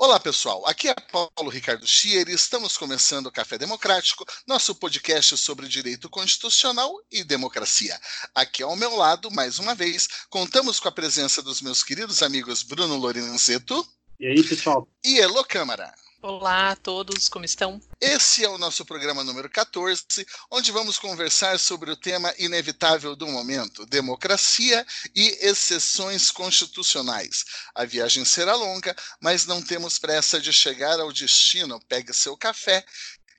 Olá pessoal, aqui é Paulo Ricardo Schier e estamos começando o Café Democrático, nosso podcast sobre direito constitucional e democracia. Aqui ao meu lado, mais uma vez, contamos com a presença dos meus queridos amigos Bruno Lorenzeto. E aí pessoal? E Elo Câmara. Olá a todos, como estão? Esse é o nosso programa número 14, onde vamos conversar sobre o tema inevitável do momento: democracia e exceções constitucionais. A viagem será longa, mas não temos pressa de chegar ao destino. Pegue seu café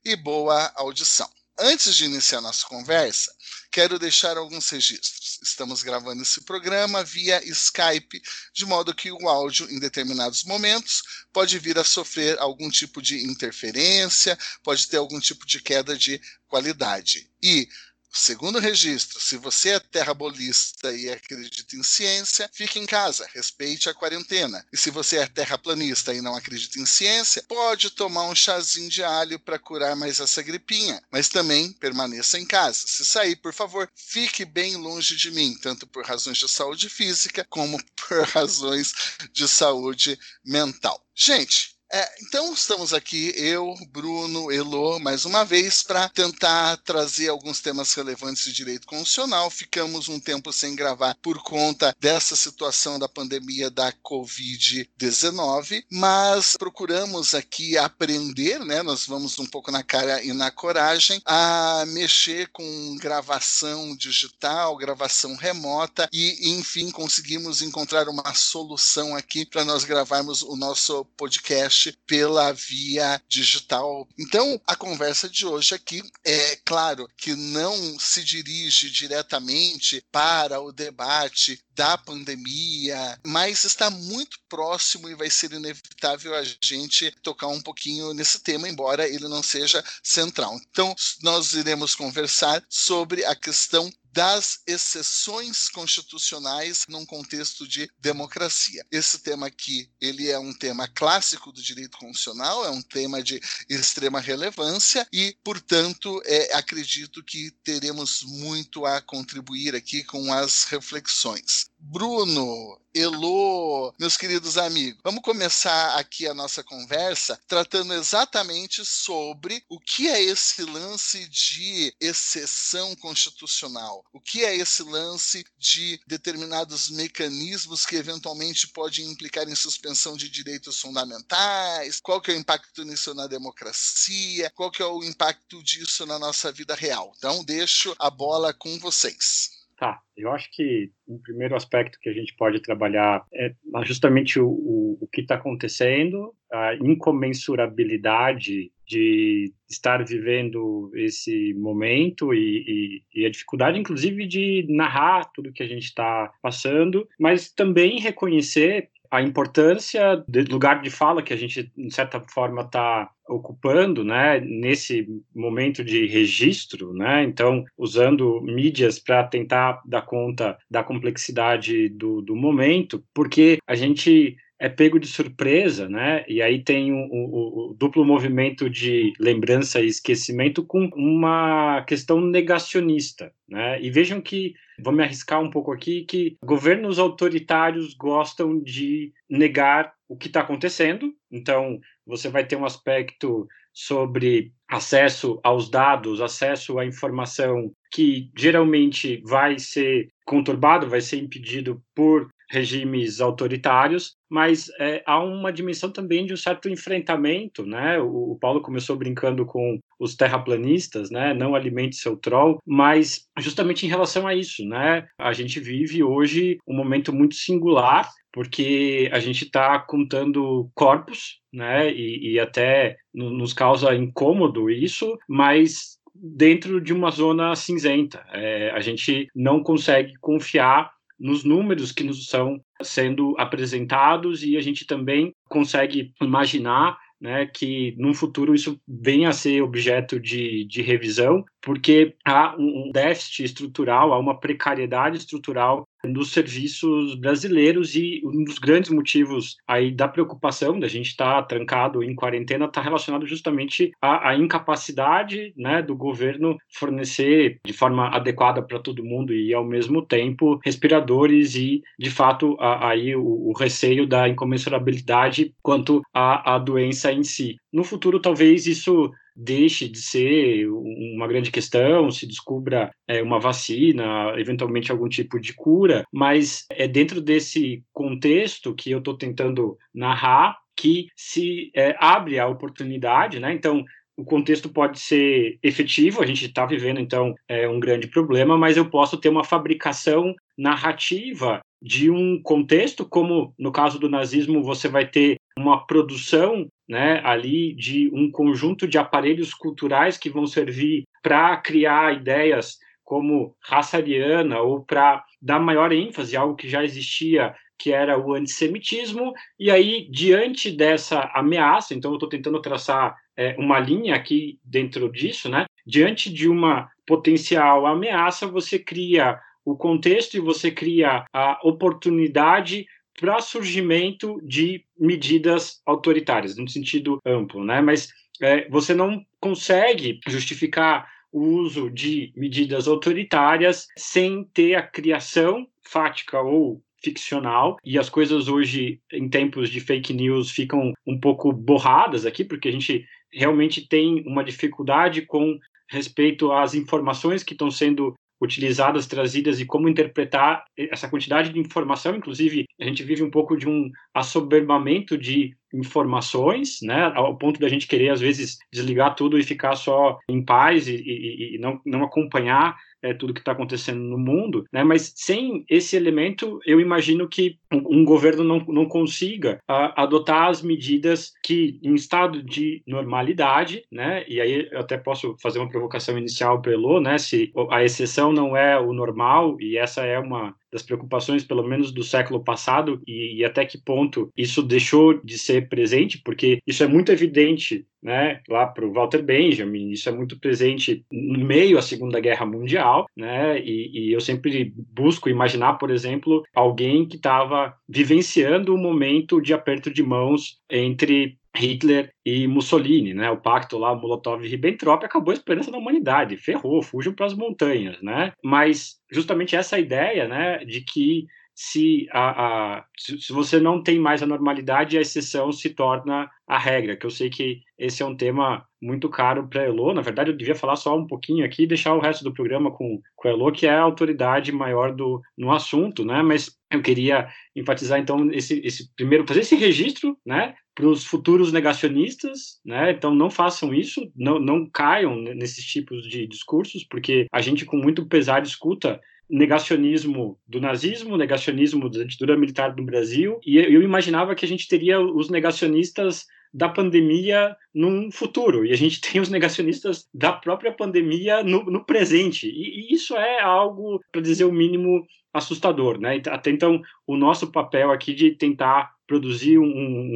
e boa audição. Antes de iniciar nossa conversa, quero deixar alguns registros. Estamos gravando esse programa via Skype, de modo que o áudio, em determinados momentos, pode vir a sofrer algum tipo de interferência, pode ter algum tipo de queda de qualidade. E Segundo registro, se você é terrabolista e acredita em ciência, fique em casa, respeite a quarentena. E se você é terraplanista e não acredita em ciência, pode tomar um chazinho de alho para curar mais essa gripinha, mas também permaneça em casa. Se sair, por favor, fique bem longe de mim, tanto por razões de saúde física como por razões de saúde mental. Gente, é, então estamos aqui, eu, Bruno, Elo, mais uma vez, para tentar trazer alguns temas relevantes de direito constitucional. Ficamos um tempo sem gravar por conta dessa situação da pandemia da Covid-19, mas procuramos aqui aprender, né? Nós vamos um pouco na cara e na coragem a mexer com gravação digital, gravação remota e, enfim, conseguimos encontrar uma solução aqui para nós gravarmos o nosso podcast pela via digital. Então, a conversa de hoje aqui é claro que não se dirige diretamente para o debate da pandemia, mas está muito próximo e vai ser inevitável a gente tocar um pouquinho nesse tema, embora ele não seja central. Então, nós iremos conversar sobre a questão das exceções constitucionais num contexto de democracia. Esse tema aqui, ele é um tema clássico do direito constitucional, é um tema de extrema relevância e, portanto, é, acredito que teremos muito a contribuir aqui com as reflexões. Bruno, Elô, meus queridos amigos, vamos começar aqui a nossa conversa tratando exatamente sobre o que é esse lance de exceção constitucional, o que é esse lance de determinados mecanismos que eventualmente podem implicar em suspensão de direitos fundamentais, qual que é o impacto nisso na democracia, qual que é o impacto disso na nossa vida real. Então, deixo a bola com vocês. Tá, eu acho que um primeiro aspecto que a gente pode trabalhar é justamente o, o, o que está acontecendo, a incomensurabilidade de estar vivendo esse momento e, e, e, a dificuldade, inclusive, de narrar tudo que a gente está passando, mas também reconhecer a importância do lugar de fala que a gente, de certa forma, está ocupando, né, nesse momento de registro, né, então usando mídias para tentar dar conta da complexidade do, do momento, porque a gente é pego de surpresa, né? E aí tem o, o, o, duplo movimento de lembrança e esquecimento com uma questão negacionista, né? E vejam que vou me arriscar um pouco aqui que governos autoritários gostam de negar o que está acontecendo. Então você vai ter um aspecto sobre acesso aos dados, acesso à informação que geralmente vai ser conturbado, vai ser impedido por regimes autoritários, mas é, há uma dimensão também de um certo enfrentamento, né? O, o, Paulo começou brincando com os terraplanistas, né? Não alimente seu troll, mas justamente em relação a isso, né? A gente vive hoje um momento muito singular porque a gente está contando corpos, né, e, e até nos causa incômodo isso, mas dentro de uma zona cinzenta. É, a gente não consegue confiar nos números que nos são sendo apresentados e a gente também consegue imaginar né, que no futuro isso venha a ser objeto de, de revisão, porque há um déficit estrutural, há uma precariedade estrutural dos serviços brasileiros e um dos grandes motivos aí da preocupação da gente estar tá trancado em quarentena está relacionado justamente à, à, incapacidade né, do governo fornecer de forma adequada para todo mundo e ao mesmo tempo respiradores e de fato a, aí o, o, receio da incomensurabilidade quanto à, à doença em si. No futuro talvez isso deixe de ser uma grande questão, se descubra é, uma vacina, eventualmente algum tipo de cura, mas é dentro desse contexto que eu estou tentando narrar que se é, abre a oportunidade, né? Então, o contexto pode ser efetivo, a gente está vivendo então é, um grande problema, mas eu posso ter uma fabricação narrativa de um contexto, como no caso do nazismo você vai ter uma produção né, ali de um conjunto de aparelhos culturais que vão servir para criar ideias como raça ariana ou para dar maior ênfase a algo que já existia, que era o antissemitismo. E aí, diante dessa ameaça, então eu estou tentando traçar é, uma linha aqui dentro disso, né? Diante de uma potencial ameaça, você cria o contexto e você cria a oportunidade para surgimento de medidas autoritárias, no sentido amplo, né? Mas é, você não consegue justificar o uso de medidas autoritárias sem ter a criação fática ou ficcional e as coisas hoje em tempos de fake news ficam um pouco borradas aqui porque a gente realmente tem uma dificuldade com respeito às informações que estão sendo utilizadas, trazidas e como interpretar essa quantidade de informação. Inclusive, a gente vive um pouco de um assoberbamento de informações, né, ao ponto da gente querer, às vezes, desligar tudo e ficar só em paz e, e, e não, não acompanhar é, tudo que está acontecendo no mundo, né? Mas sem esse elemento, eu imagino que um, governo não, não consiga a, adotar as medidas que, em estado de normalidade, né? E aí eu até posso fazer uma provocação inicial pelo, né? Se a exceção não é o normal e essa é uma das preocupações, pelo menos do século passado, e, e, até que ponto isso deixou de ser presente, porque isso é muito evidente né, lá para o Walter Benjamin, isso é muito presente no meio à Segunda Guerra Mundial, né, e, e eu sempre busco imaginar, por exemplo, alguém que estava vivenciando um momento de aperto de mãos entre Hitler e Mussolini, né? O pacto lá, Molotov-Ribbentrop, acabou a esperança da humanidade, ferrou, fujam para as montanhas, né? Mas justamente essa ideia, né, de que se, a, a, se você não tem mais a normalidade, a exceção se torna a regra, que eu sei que esse é um tema muito caro para a Elo. Na verdade, eu devia falar só um pouquinho aqui e deixar o resto do programa com, com a Elo, que é a autoridade maior do, no assunto, né? Mas eu queria enfatizar, então, esse, esse primeiro, fazer esse registro, né? Para os futuros negacionistas, né? Então, não façam isso, não, não caiam nesses tipos de discursos, porque a gente, com muito pesar, escuta negacionismo do nazismo, negacionismo da ditadura militar do Brasil, e eu imaginava que a gente teria os negacionistas da pandemia num futuro, e a gente tem os negacionistas da própria pandemia no, no presente, e, e, isso é algo, para dizer o mínimo, assustador, né? Até então, o nosso papel aqui de tentar produzir um,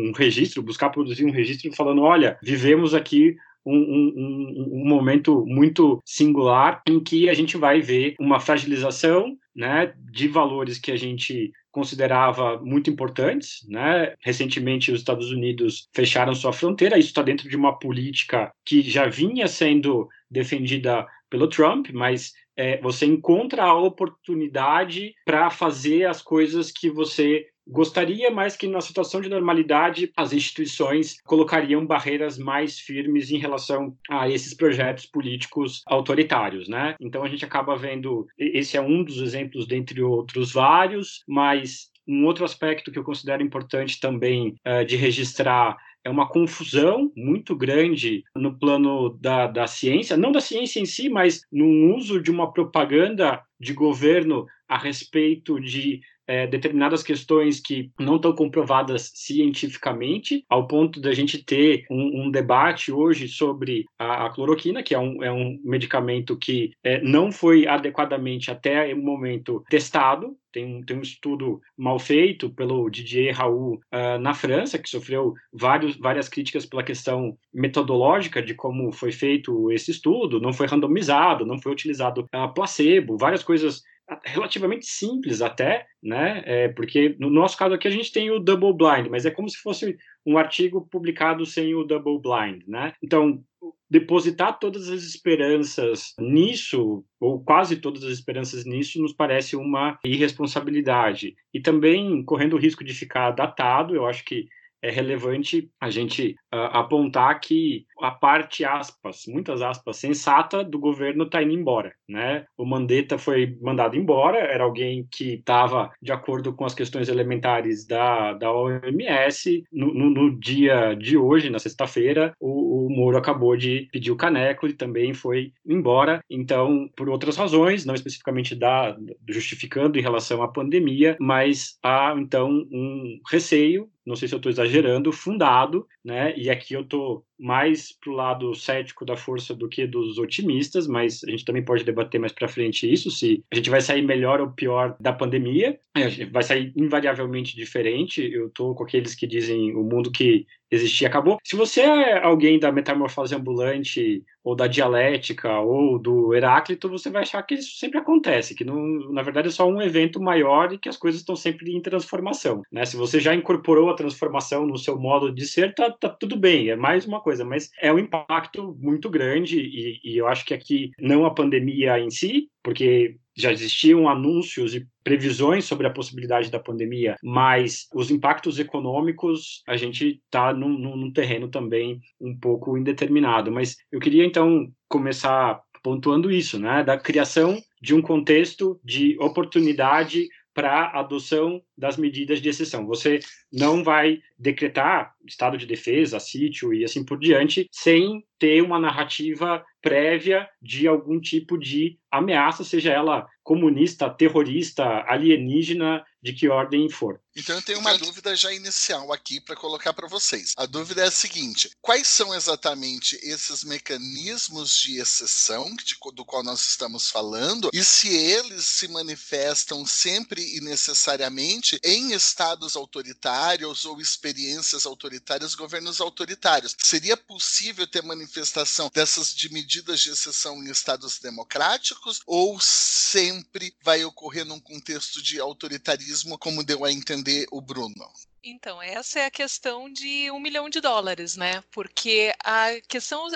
um registro, buscar produzir um registro falando, olha, vivemos aqui um, um, um, momento muito singular em que a gente vai ver uma fragilização né, de valores que a gente considerava muito importantes. Né? Recentemente, os Estados Unidos fecharam sua fronteira, isso está dentro de uma política que já vinha sendo defendida pelo Trump, mas é, você encontra a oportunidade para fazer as coisas que você Gostaria mais que, na situação de normalidade, as instituições colocariam barreiras mais firmes em relação a esses projetos políticos autoritários, né? Então a gente acaba vendo, esse é um dos exemplos dentre outros vários, mas um outro aspecto que eu considero importante também uh, de registrar é uma confusão muito grande no plano da, da ciência, não da ciência em si, mas no uso de uma propaganda de governo a respeito de é, determinadas questões que não estão comprovadas cientificamente, ao ponto da gente ter um, um debate hoje sobre a, a, cloroquina, que é um, é um medicamento que é, não foi adequadamente até o momento testado, tem, tem, um estudo mal feito pelo Didier Raoult uh, na França, que sofreu vários, várias críticas pela questão metodológica de como foi feito esse estudo, não foi randomizado, não foi utilizado uh, placebo, várias coisas relativamente simples até, né? É, porque no nosso caso aqui a gente tem o double blind, mas é como se fosse um artigo publicado sem o double blind, né? Então depositar todas as esperanças nisso ou quase todas as esperanças nisso nos parece uma irresponsabilidade e também correndo o risco de ficar datado, eu acho que é relevante a gente uh, apontar que a parte aspas, muitas aspas, sensata do governo está indo embora, né? O Mandetta foi mandado embora, era alguém que estava de acordo com as questões elementares da, da OMS. No, no, no dia de hoje, na sexta-feira, o, o Moro acabou de pedir o caneco e também foi embora. Então, por outras razões, não especificamente da justificando em relação à pandemia, mas há então um receio não sei se eu estou exagerando, fundado, né? E aqui eu estou mais para o lado cético da força do que dos otimistas, mas a gente também pode debater mais para frente isso, se a gente vai sair melhor ou pior da pandemia, gente vai sair invariavelmente diferente. Eu estou com aqueles que dizem o mundo que existia acabou. Se você é alguém da metamorfose ambulante ou da dialética ou do Heráclito, você vai achar que isso sempre acontece, que não, na verdade é só um evento maior e que as coisas estão sempre em transformação. Né? Se você já incorporou a transformação no seu modo de ser, tá, tá tudo bem, é mais uma coisa, mas é um impacto muito grande e, e eu acho que aqui não a pandemia em si, porque já existiam anúncios e previsões sobre a possibilidade da pandemia, mas os impactos econômicos a gente está num, num, terreno também um pouco indeterminado. Mas eu queria então começar pontuando isso, né, da criação de um contexto de oportunidade para adoção das medidas de exceção. Você não vai decretar estado de defesa, sítio e assim por diante, sem ter uma narrativa prévia de algum tipo de ameaça, seja ela comunista, terrorista, alienígena, de que ordem for. Então eu tenho uma dúvida já inicial aqui para colocar para vocês. A dúvida é a seguinte: quais são exatamente esses mecanismos de exceção de, do qual nós estamos falando e se eles se manifestam sempre e necessariamente em estados autoritários ou experiências autoritárias, governos autoritários? Seria possível ter manifestação dessas de medidas de exceção em estados democráticos ou sempre vai ocorrer num contexto de autoritarismo, como deu a entender o Bruno? Então, essa é a questão de um milhão de dólares, né? Porque a questão.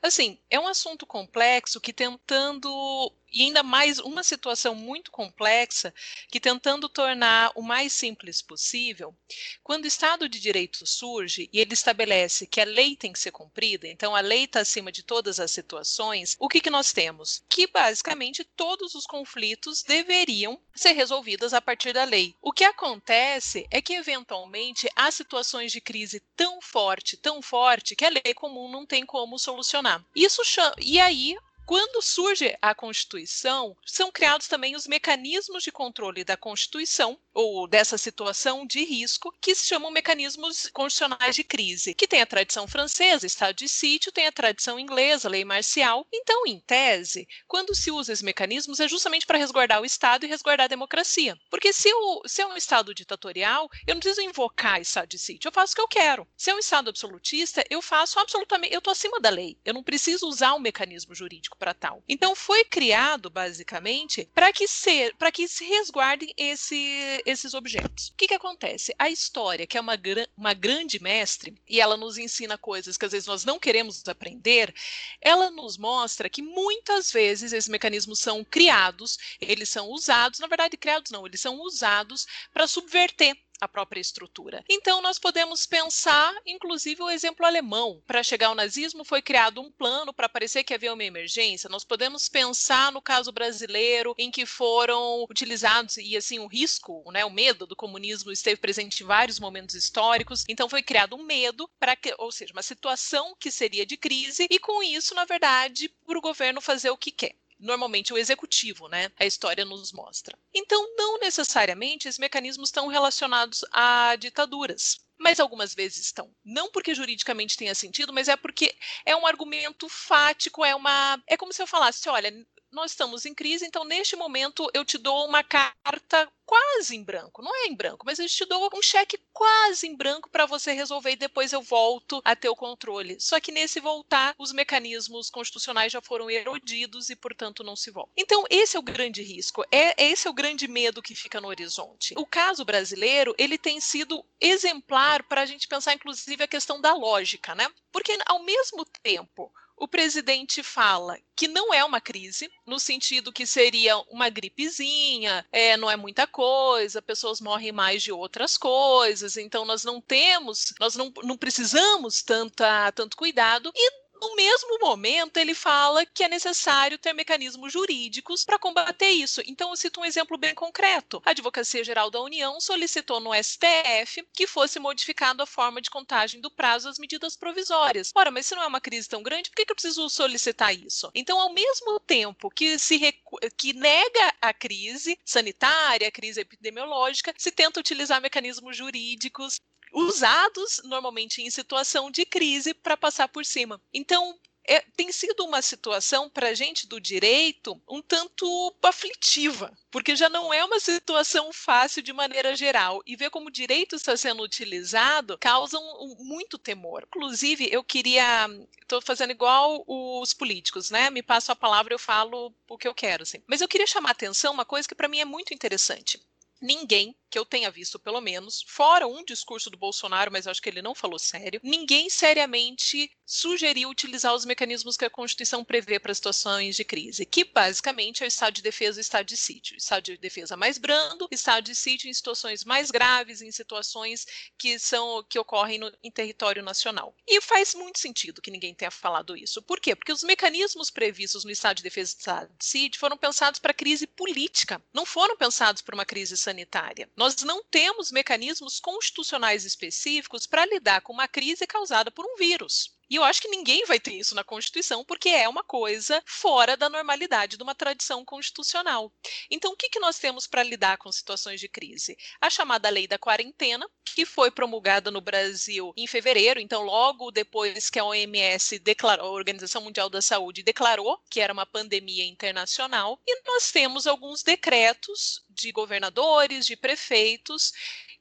Assim, é um assunto complexo que tentando e ainda mais uma situação muito complexa que tentando tornar o mais simples possível, quando o Estado de Direito surge e ele estabelece que a lei tem que ser cumprida, então a lei está acima de todas as situações, o que, que nós temos? Que basicamente todos os conflitos deveriam ser resolvidos a partir da lei. O que acontece é que eventualmente há situações de crise tão forte, tão forte, que a lei comum não tem como solucionar. Isso. E aí quando surge a Constituição, são criados também os mecanismos de controle da Constituição, ou dessa situação de risco, que se chamam mecanismos constitucionais de crise, que tem a tradição francesa, estado de sítio, tem a tradição inglesa, lei marcial. Então, em tese, quando se usa esses mecanismos, é justamente para resguardar o Estado e resguardar a democracia. Porque se, se é um Estado ditatorial, eu não preciso invocar estado de sítio, eu faço o que eu quero. Se é um Estado absolutista, eu faço absolutamente, eu estou acima da lei, eu não preciso usar um mecanismo jurídico para tal. Então foi criado basicamente para que ser, para que se resguardem esse, esses objetos. O que, que acontece? A história, que é uma, uma grande mestre e ela nos ensina coisas que às vezes nós não queremos aprender, ela nos mostra que muitas vezes esses mecanismos são criados, eles são usados, na verdade criados não, eles são usados para subverter a própria estrutura. Então, nós podemos pensar, inclusive, o exemplo alemão. Para chegar ao nazismo, foi criado um plano para parecer que havia uma emergência. Nós podemos pensar no caso brasileiro, em que foram utilizados, e assim, o risco, né, o medo do comunismo esteve presente em vários momentos históricos. Então, foi criado um medo, para que, ou seja, uma situação que seria de crise, e com isso, na verdade, para o governo fazer o que quer normalmente o executivo, né? A história nos mostra. Então, não necessariamente esses mecanismos estão relacionados a ditaduras mas algumas vezes estão. Não porque juridicamente tenha sentido, mas é porque é um argumento fático, é uma. É como se eu falasse: olha, nós estamos em crise, então neste momento eu te dou uma carta quase em branco, não é em branco, mas eu te dou um cheque quase em branco para você resolver e depois eu volto a ter o controle. Só que nesse voltar, os mecanismos constitucionais já foram erodidos e, portanto, não se volta. Então, esse é o grande risco, é esse é o grande medo que fica no horizonte. O caso brasileiro, ele tem sido exemplar para a gente pensar, inclusive, a questão da lógica, né? Porque ao mesmo tempo o presidente fala que não é uma crise, no sentido que seria uma gripezinha, é, não é muita coisa, pessoas morrem mais de outras coisas, então nós não temos, nós não, não precisamos tanta, tanto cuidado, e no mesmo momento, ele fala que é necessário ter mecanismos jurídicos para combater isso. Então, eu cito um exemplo bem concreto. A Advocacia Geral da União solicitou no STF que fosse modificada a forma de contagem do prazo das medidas provisórias. Ora, mas se não é uma crise tão grande, por que, eu preciso solicitar isso? Então, ao mesmo tempo que se que nega a crise sanitária, a crise epidemiológica, se tenta utilizar mecanismos jurídicos usados normalmente em situação de crise para passar por cima. Então, é, tem sido uma situação para a gente do direito um tanto aflitiva, porque já não é uma situação fácil de maneira geral. E ver como o direito está sendo utilizado causa um, um, muito temor. Inclusive, eu queria. Estou fazendo igual os políticos, né? Me passo a palavra, eu falo o que eu quero. Assim. Mas eu queria chamar a atenção uma coisa que para mim é muito interessante. Ninguém que eu tenha visto, pelo menos, fora um discurso do Bolsonaro, mas acho que ele não falou sério, ninguém seriamente sugeriu utilizar os mecanismos que a Constituição prevê para situações de crise, que basicamente é o estado de defesa e o estado de sítio. Estado de defesa mais brando, estado de sítio em situações mais graves, em situações que são que ocorrem no, em território nacional. E faz muito sentido que ninguém tenha falado isso. Por quê? Porque os mecanismos previstos no estado de defesa e estado de sítio foram pensados para crise política, não foram pensados para uma crise sanitária. Nós não temos mecanismos constitucionais específicos para lidar com uma crise causada por um vírus. E eu acho que ninguém vai ter isso na Constituição, porque é uma coisa fora da normalidade de uma tradição constitucional. Então, o que, que nós temos para lidar com situações de crise? A chamada Lei da Quarentena, que foi promulgada no Brasil em fevereiro, então, logo depois que a OMS declarou, a Organização Mundial da Saúde declarou que era uma pandemia internacional, e nós temos alguns decretos de governadores, de prefeitos,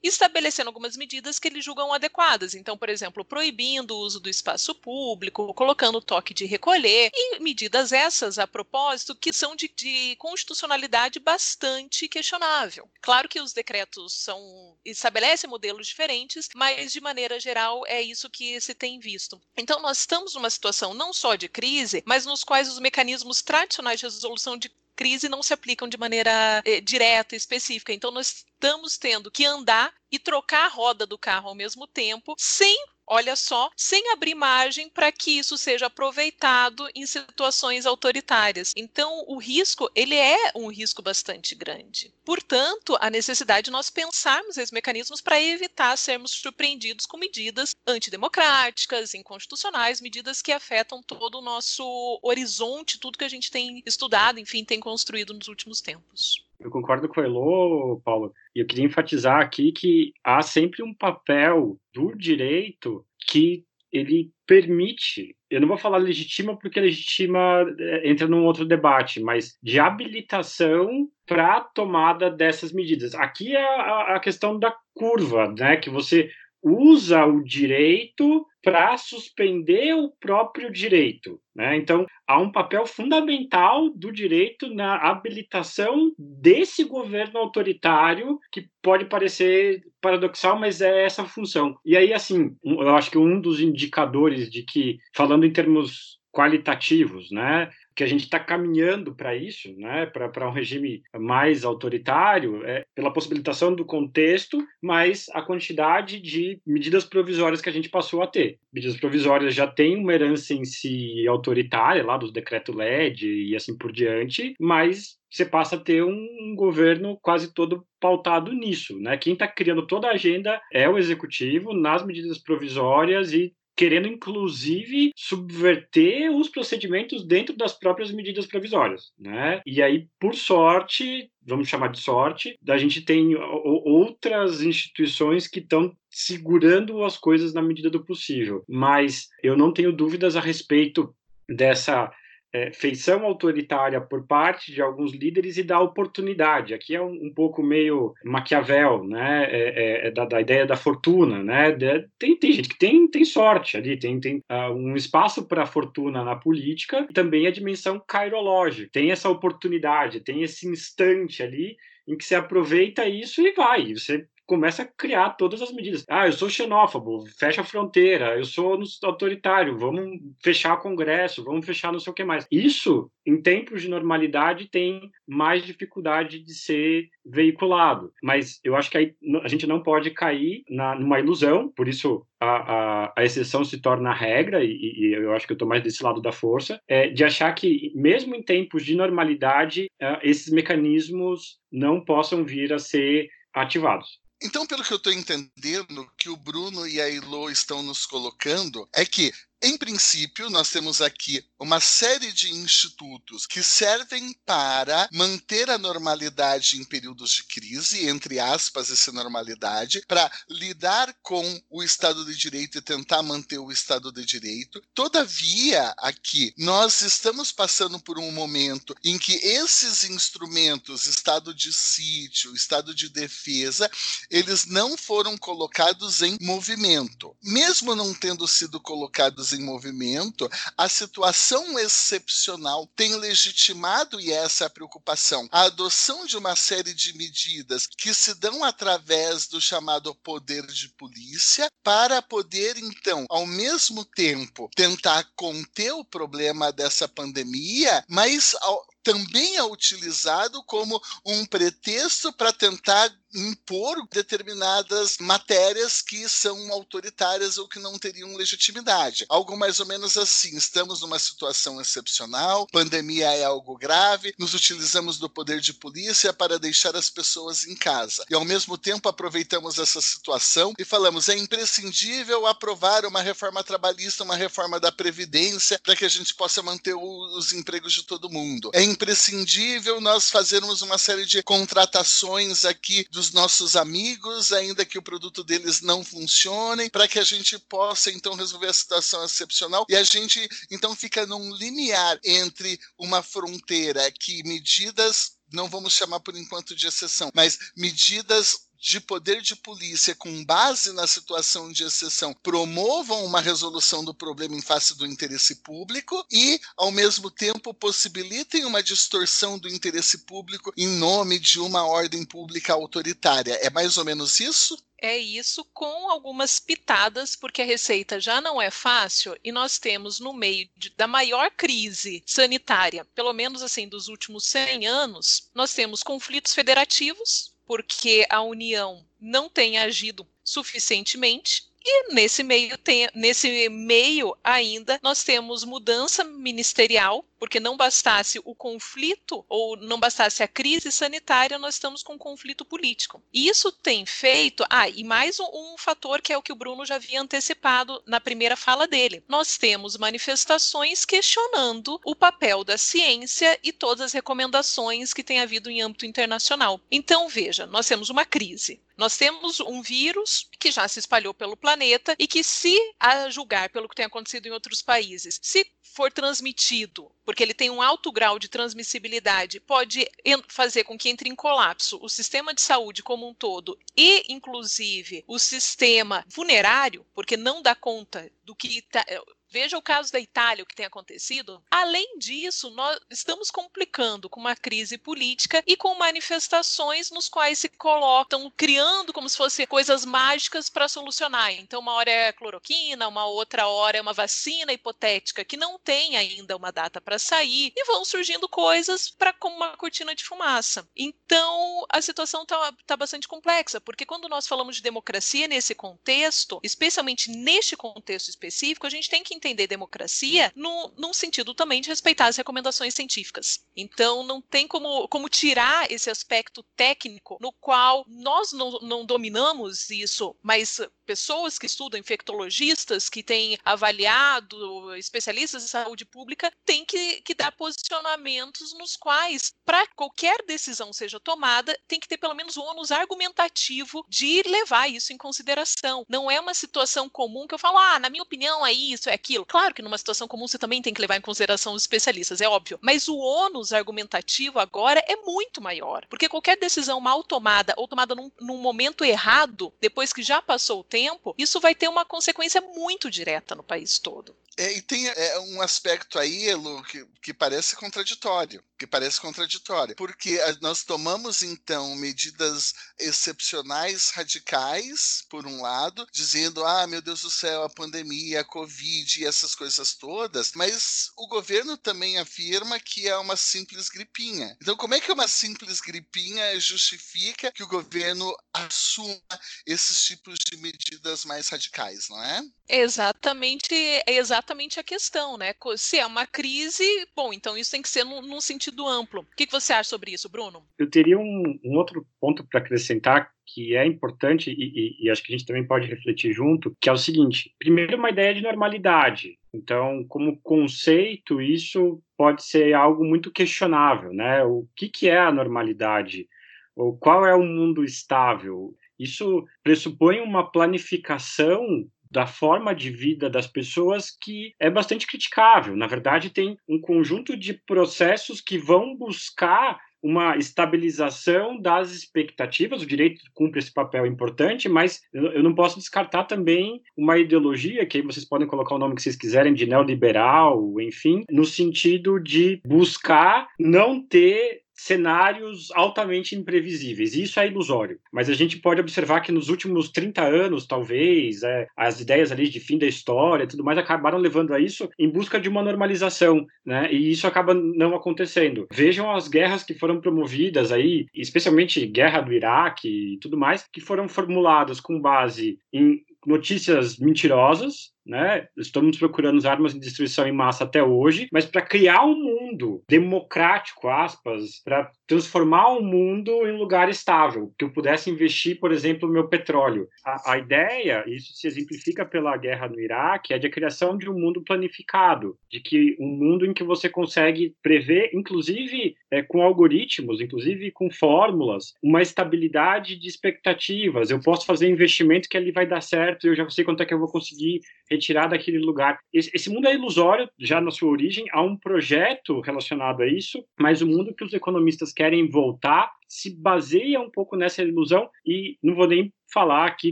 estabelecendo algumas medidas que eles julgam adequadas. Então, por exemplo, proibindo o uso do espaço público, colocando toque de recolher, e medidas essas, a propósito, que são de, de constitucionalidade bastante questionável. Claro que os decretos são estabelecem modelos diferentes, mas de maneira geral é isso que se tem visto. Então, nós estamos numa situação não só de crise, mas nos quais os mecanismos tradicionais de resolução de crise não se aplicam de maneira eh, direta, específica. Então, nós estamos tendo que andar e trocar a roda do carro ao mesmo tempo, sem olha só, sem abrir margem para que isso seja aproveitado em situações autoritárias. Então, o risco, ele é um risco bastante grande. Portanto, a necessidade de nós pensarmos esses mecanismos para evitar sermos surpreendidos com medidas antidemocráticas, inconstitucionais, medidas que afetam todo o nosso horizonte, tudo que a gente tem estudado, enfim, tem construído nos últimos tempos. Eu concordo com o Elô, Paulo, e eu queria enfatizar aqui que há sempre um papel do direito que ele permite, eu não vou falar legitima porque legitima é, entra num outro debate, mas de habilitação para a tomada dessas medidas. Aqui é a, a questão da curva, né, que você usa o direito para suspender o próprio direito. Né? Então, há um papel fundamental do direito na habilitação desse governo autoritário, que pode parecer paradoxal, mas é essa função. E aí, assim, eu acho que um dos indicadores de que, falando em termos qualitativos, né? Que a gente está caminhando para isso, né, para um regime mais autoritário, é, pela possibilitação do contexto, mas a quantidade de medidas provisórias que a gente passou a ter. Medidas provisórias já têm uma herança em si autoritária, lá dos decretos LED e assim por diante, mas você passa a ter um governo quase todo pautado nisso, né? Quem está criando toda a agenda é o executivo nas medidas provisórias e querendo inclusive subverter os procedimentos dentro das próprias medidas provisórias, né? E aí, por sorte, vamos chamar de sorte, a gente tem outras instituições que estão segurando as coisas na medida do possível. Mas eu não tenho dúvidas a respeito dessa é, feição autoritária por parte de alguns líderes e da oportunidade. Aqui é um, um pouco meio Maquiavel, né? É, é, é da, da, ideia da fortuna, né? De, tem, tem, gente que tem, tem sorte ali, tem, tem uh, um espaço para fortuna na política, também a dimensão cairológica. Tem essa oportunidade, tem esse instante ali em que você aproveita isso e vai. Você começa a criar todas as medidas. Ah, eu sou xenófobo, fecha a fronteira, eu sou autoritário, vamos fechar o Congresso, vamos fechar não sei o que mais. Isso, em tempos de normalidade, tem mais dificuldade de ser veiculado. Mas eu acho que aí a gente não pode cair na, numa ilusão, por isso a, a, a exceção se torna a regra, e, e eu acho que eu estou mais desse lado da força, é, de achar que, mesmo em tempos de normalidade, uh, esses mecanismos não possam vir a ser ativados. Então, pelo que eu estou entendendo, que o Bruno e a Ilo estão nos colocando é que em princípio, nós temos aqui uma série de institutos que servem para manter a normalidade em períodos de crise, entre aspas, essa normalidade, para lidar com o Estado de Direito e tentar manter o Estado de Direito. Todavia, aqui, nós estamos passando por um momento em que esses instrumentos, Estado de sítio, Estado de defesa, eles não foram colocados em movimento. Mesmo não tendo sido colocados em movimento, a situação excepcional tem legitimado, e essa é a preocupação, a adoção de uma série de medidas que se dão através do chamado poder de polícia, para poder, então, ao mesmo tempo, tentar conter o problema dessa pandemia, mas ao, também é utilizado como um pretexto para tentar impor determinadas matérias que são autoritárias ou que não teriam legitimidade. Algo mais ou menos assim: estamos numa situação excepcional, pandemia é algo grave, nos utilizamos do poder de polícia para deixar as pessoas em casa. E ao mesmo tempo aproveitamos essa situação e falamos: é imprescindível aprovar uma reforma trabalhista, uma reforma da Previdência, para que a gente possa manter os empregos de todo mundo. É imprescindível nós fazermos uma série de contratações aqui nossos amigos, ainda que o produto deles não funcione, para que a gente possa então resolver a situação excepcional. E a gente então fica num limiar entre uma fronteira que medidas não vamos chamar por enquanto de exceção, mas medidas de poder de polícia com base na situação de exceção promovam uma resolução do problema em face do interesse público e, ao mesmo tempo, possibilitem uma distorção do interesse público em nome de uma ordem pública autoritária. É mais ou menos isso? É isso com algumas pitadas, porque a receita já não é fácil e nós temos no meio de, da maior crise sanitária, pelo menos assim dos últimos 100 anos, nós temos conflitos federativos, porque a União não tem agido suficientemente e nesse meio, tem, nesse meio ainda nós temos mudança ministerial, porque não bastasse o conflito ou não bastasse a crise sanitária, nós estamos com um conflito político. E isso tem feito. Ah, e mais um, um fator que é o que o Bruno já havia antecipado na primeira fala dele. Nós temos manifestações questionando o papel da ciência e todas as recomendações que tem havido em âmbito internacional. Então, veja, nós temos uma crise. Nós temos um vírus que já se espalhou pelo planeta e que, se a julgar pelo que tem acontecido em outros países, se for transmitido, porque ele tem um alto grau de transmissibilidade, pode fazer com que entre em colapso o sistema de saúde como um todo e, inclusive, o sistema funerário, porque não dá conta do que tá, Veja o caso da Itália, o que tem acontecido. Além disso, nós estamos complicando com uma crise política e com manifestações nos quais se colocam, criando como se fossem coisas mágicas para solucionar. Então, uma hora é cloroquina, uma outra hora é uma vacina hipotética que não tem ainda uma data para sair, e vão surgindo coisas para como uma cortina de fumaça. Então, a situação está tá bastante complexa, porque quando nós falamos de democracia nesse contexto, especialmente neste contexto específico, a gente tem que entender democracia no, num sentido também de respeitar as recomendações científicas. Então, não tem como, como tirar esse aspecto técnico no qual nós não, não dominamos isso, mas pessoas que estudam, infectologistas que têm avaliado, especialistas em saúde pública, têm que, que dar posicionamentos nos quais, para qualquer decisão seja tomada, tem que ter pelo menos um ônus argumentativo de levar isso em consideração. Não é uma situação comum que eu falo, ah, na minha opinião é isso, é aquilo. Claro que numa situação comum você também tem que levar em consideração os especialistas, é óbvio. Mas o ônus argumentativo agora é muito maior, porque qualquer decisão mal tomada ou tomada num, num momento errado, depois que já passou o tempo, isso vai ter uma consequência muito direta no país todo. É, e tem é, um aspecto aí, Elu, que, que parece contraditório, que parece contraditório, porque nós tomamos então medidas excepcionais, radicais, por um lado, dizendo, ah, meu Deus do céu, a pandemia, a Covid e essas coisas todas, mas o governo também afirma que é uma simples gripinha. Então, como é que uma simples gripinha justifica que o governo assuma esses tipos de medidas mais radicais, não é? Exatamente, é exatamente a questão, né? Se é uma crise, bom, então isso tem que ser num, num sentido amplo. O que, que, você acha sobre isso, Bruno? Eu teria um, um outro ponto para acrescentar que é importante e, e, e, acho que a gente também pode refletir junto, que é o seguinte: primeiro, uma ideia de normalidade. Então, como conceito, isso pode ser algo muito questionável, né? O que, que é a normalidade? Ou qual é o mundo estável? Isso pressupõe uma planificação da forma de vida das pessoas que é bastante criticável. Na verdade, tem um conjunto de processos que vão buscar uma estabilização das expectativas. O direito cumpre esse papel importante, mas eu não posso descartar também uma ideologia, que aí vocês podem colocar o nome que vocês quiserem, de neoliberal, enfim, no sentido de buscar não ter cenários altamente imprevisíveis. Isso é ilusório. Mas a gente pode observar que nos últimos 30 anos, talvez, é, as ideias ali de fim da história tudo mais acabaram levando a isso em busca de uma normalização, né? E isso acaba não acontecendo. Vejam as guerras que foram promovidas aí, especialmente guerra do Iraque e tudo mais, que foram formuladas com base em notícias mentirosas, né? Estamos procurando armas de destruição em massa até hoje, mas para criar um mundo democrático, aspas, para transformar o um mundo em lugar estável, que eu pudesse investir, por exemplo, no meu petróleo. A, a, ideia, isso se exemplifica pela guerra no Iraque, é de a criação de um mundo planificado, de que um mundo em que você consegue prever, inclusive é, com algoritmos, inclusive com fórmulas, uma estabilidade de expectativas. Eu posso fazer investimento que ali vai dar certo, eu já sei quanto é que eu vou conseguir retirar daquele lugar. Esse, mundo é ilusório, já na sua origem, há um projeto relacionado a isso, mas o mundo que os economistas querem voltar se baseia um pouco nessa ilusão e não vou nem falar aqui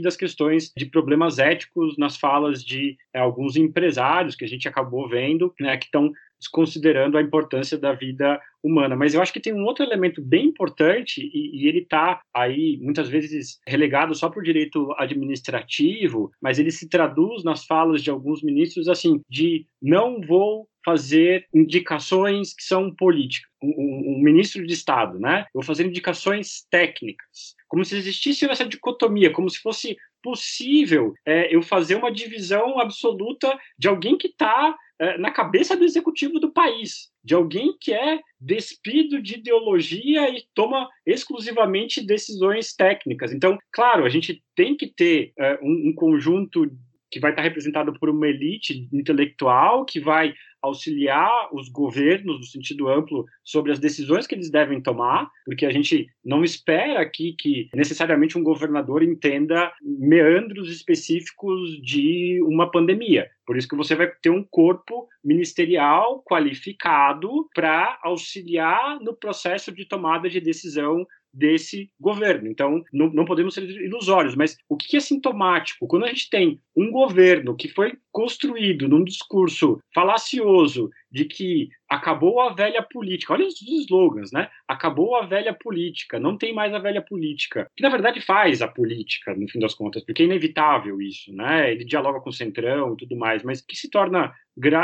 das questões de problemas éticos nas falas de é, alguns empresários que a gente acabou vendo, né, que estão desconsiderando a importância da vida humana. Mas eu acho que tem um outro elemento bem importante e, e ele está aí muitas vezes relegado só para o direito administrativo, mas ele se traduz nas falas de alguns ministros assim de não vou fazer indicações que são políticas. Um, um, ministro de Estado, né? Eu vou fazer indicações técnicas, como se existisse essa dicotomia, como se fosse possível é, eu fazer uma divisão absoluta de alguém que está é, na cabeça do executivo do país, de alguém que é despido de ideologia e toma exclusivamente decisões técnicas. Então, claro, a gente tem que ter é, um, um conjunto que vai estar representado por uma elite intelectual que vai auxiliar os governos, no sentido amplo, sobre as decisões que eles devem tomar, porque a gente não espera aqui que necessariamente um governador entenda meandros específicos de uma pandemia. Por isso que você vai ter um corpo ministerial qualificado para auxiliar no processo de tomada de decisão desse governo. Então, não, não, podemos ser ilusórios, mas o que é sintomático? Quando a gente tem um governo que foi construído num discurso falacioso de que acabou a velha política. Olha os slogans, né? Acabou a velha política, não tem mais a velha política. Que na verdade faz a política, no fim das contas, porque é inevitável isso, né? Ele dialoga com o Centrão e tudo mais, mas que se torna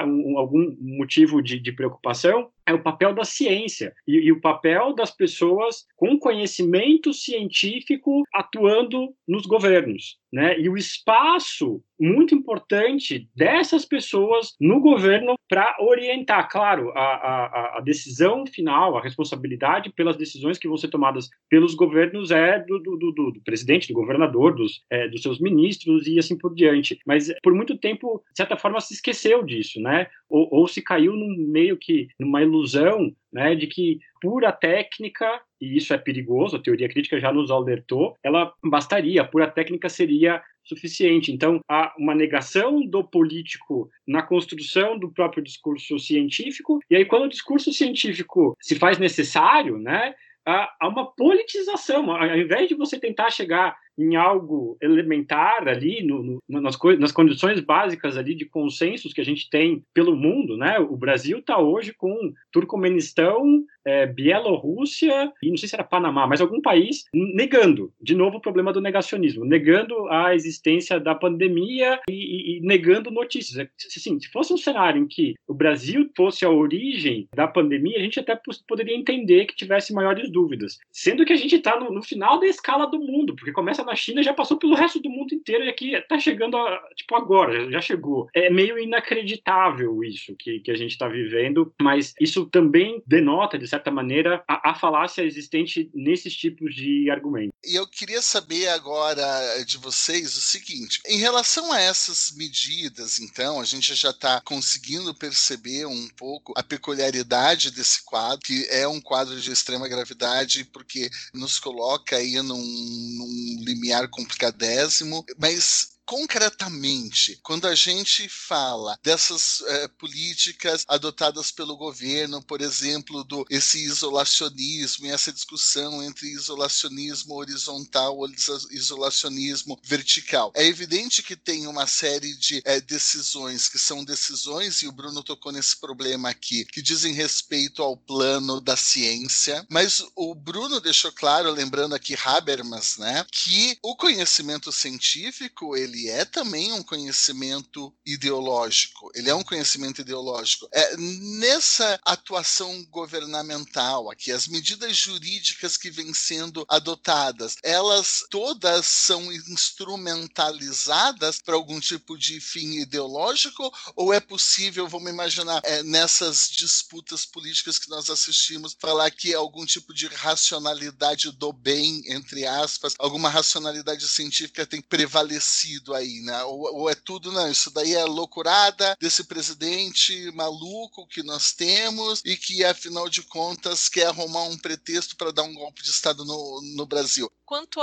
um, algum motivo de, de, preocupação é o papel da ciência e, e, o papel das pessoas com conhecimento científico atuando nos governos. Né? E o espaço muito importante dessas pessoas no governo para orientar. Claro, a, a, a, decisão final, a responsabilidade pelas decisões que vão ser tomadas pelos governos é do, do, do, do presidente, do governador, dos, é, dos seus ministros e assim por diante. Mas por muito tempo, de certa forma, se esqueceu disso, né? Ou, ou se caiu num meio que numa ilusão né, de que pura técnica, e isso é perigoso, a teoria crítica já nos alertou, ela bastaria, a pura técnica seria suficiente. Então, há uma negação do político na construção do próprio discurso científico, e aí quando o discurso científico se faz necessário, né, há uma politização. Ao invés de você tentar chegar em algo elementar ali, no, no, nas, nas condições básicas ali de consensos que a gente tem pelo mundo, né? O Brasil está hoje com Turcomenistão, é, Bielorrússia e não sei se era Panamá, mas algum país negando, de novo, o problema do negacionismo, negando a existência da pandemia e, e, e negando notícias. É, assim, se fosse um cenário em que o Brasil fosse a origem da pandemia, a gente até poderia entender que tivesse maiores dúvidas. Sendo que a gente está no, no final da escala do mundo, porque começa na China já passou pelo resto do mundo inteiro e aqui está chegando, a, tipo, agora, já chegou. É meio inacreditável isso que, que a gente está vivendo, mas isso também denota, de certa maneira, a, a falácia existente nesses tipos de argumentos. E eu queria saber agora de vocês o seguinte: em relação a essas medidas, então, a gente já está conseguindo perceber um pouco a peculiaridade desse quadro, que é um quadro de extrema gravidade, porque nos coloca aí num, num limiar complicadésimo, mas concretamente, quando a gente fala dessas é, políticas adotadas pelo governo, por exemplo, do esse isolacionismo e essa discussão entre isolacionismo horizontal ou isolacionismo vertical, é evidente que tem uma série de é, decisões que são decisões, e o Bruno tocou nesse problema aqui, que dizem respeito ao plano da ciência, mas o Bruno deixou claro, lembrando aqui Habermas, né, que o conhecimento científico ele ele é também um conhecimento ideológico. Ele é um conhecimento ideológico. É, nessa atuação governamental aqui, as medidas jurídicas que vêm sendo adotadas, elas todas são instrumentalizadas para algum tipo de fim ideológico? Ou é possível, vamos imaginar, é, nessas disputas políticas que nós assistimos, falar que algum tipo de racionalidade do bem, entre aspas, alguma racionalidade científica tem prevalecido? Aí, né? Ou, ou, é tudo, não, isso daí é loucurada desse presidente maluco que nós temos e que, afinal de contas, quer arrumar um pretexto para dar um golpe de Estado no, no Brasil. Quanto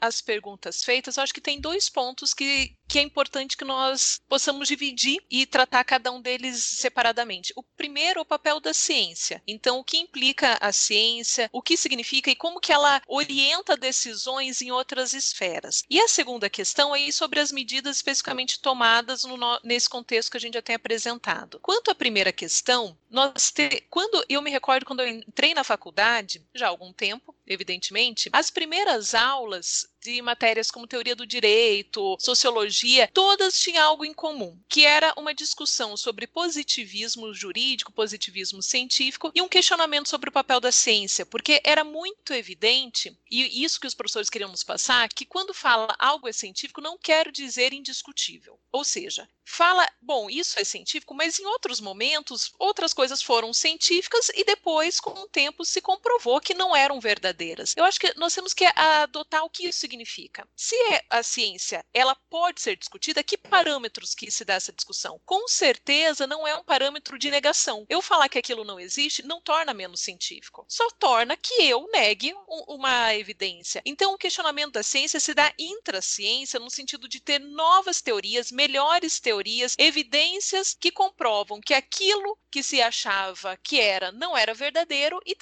às perguntas feitas, eu acho que tem dois pontos que, que é importante que nós possamos dividir e tratar cada um deles separadamente. O primeiro, o papel da ciência. Então, o que implica a ciência, o que significa e como que ela orienta decisões em outras esferas. E a segunda questão é sobre as medidas especificamente tomadas no, nesse contexto que a gente já tem apresentado. Quanto à primeira questão, nós te, quando eu me recordo quando eu entrei na faculdade, já há algum tempo, evidentemente, as primeiras aulas de matérias como teoria do direito, sociologia, todas tinham algo em comum, que era uma discussão sobre positivismo jurídico, positivismo científico e um questionamento sobre o papel da ciência, porque era muito evidente, e isso que os professores queriam nos passar, que quando fala algo é científico não quer dizer indiscutível. Ou seja, fala, bom, isso é científico, mas em outros momentos outras coisas foram científicas e depois, com o tempo, se comprovou que não eram verdadeiras. Eu acho que nós temos que adotar o que isso significa. Se é a ciência ela pode ser discutida, que parâmetros que se dá essa discussão? Com certeza não é um parâmetro de negação. Eu falar que aquilo não existe não torna menos científico, só torna que eu negue uma evidência. Então, o questionamento da ciência se dá intra-ciência no sentido de ter novas teorias, melhores teorias, evidências que comprovam que aquilo que se achava que era não era verdadeiro e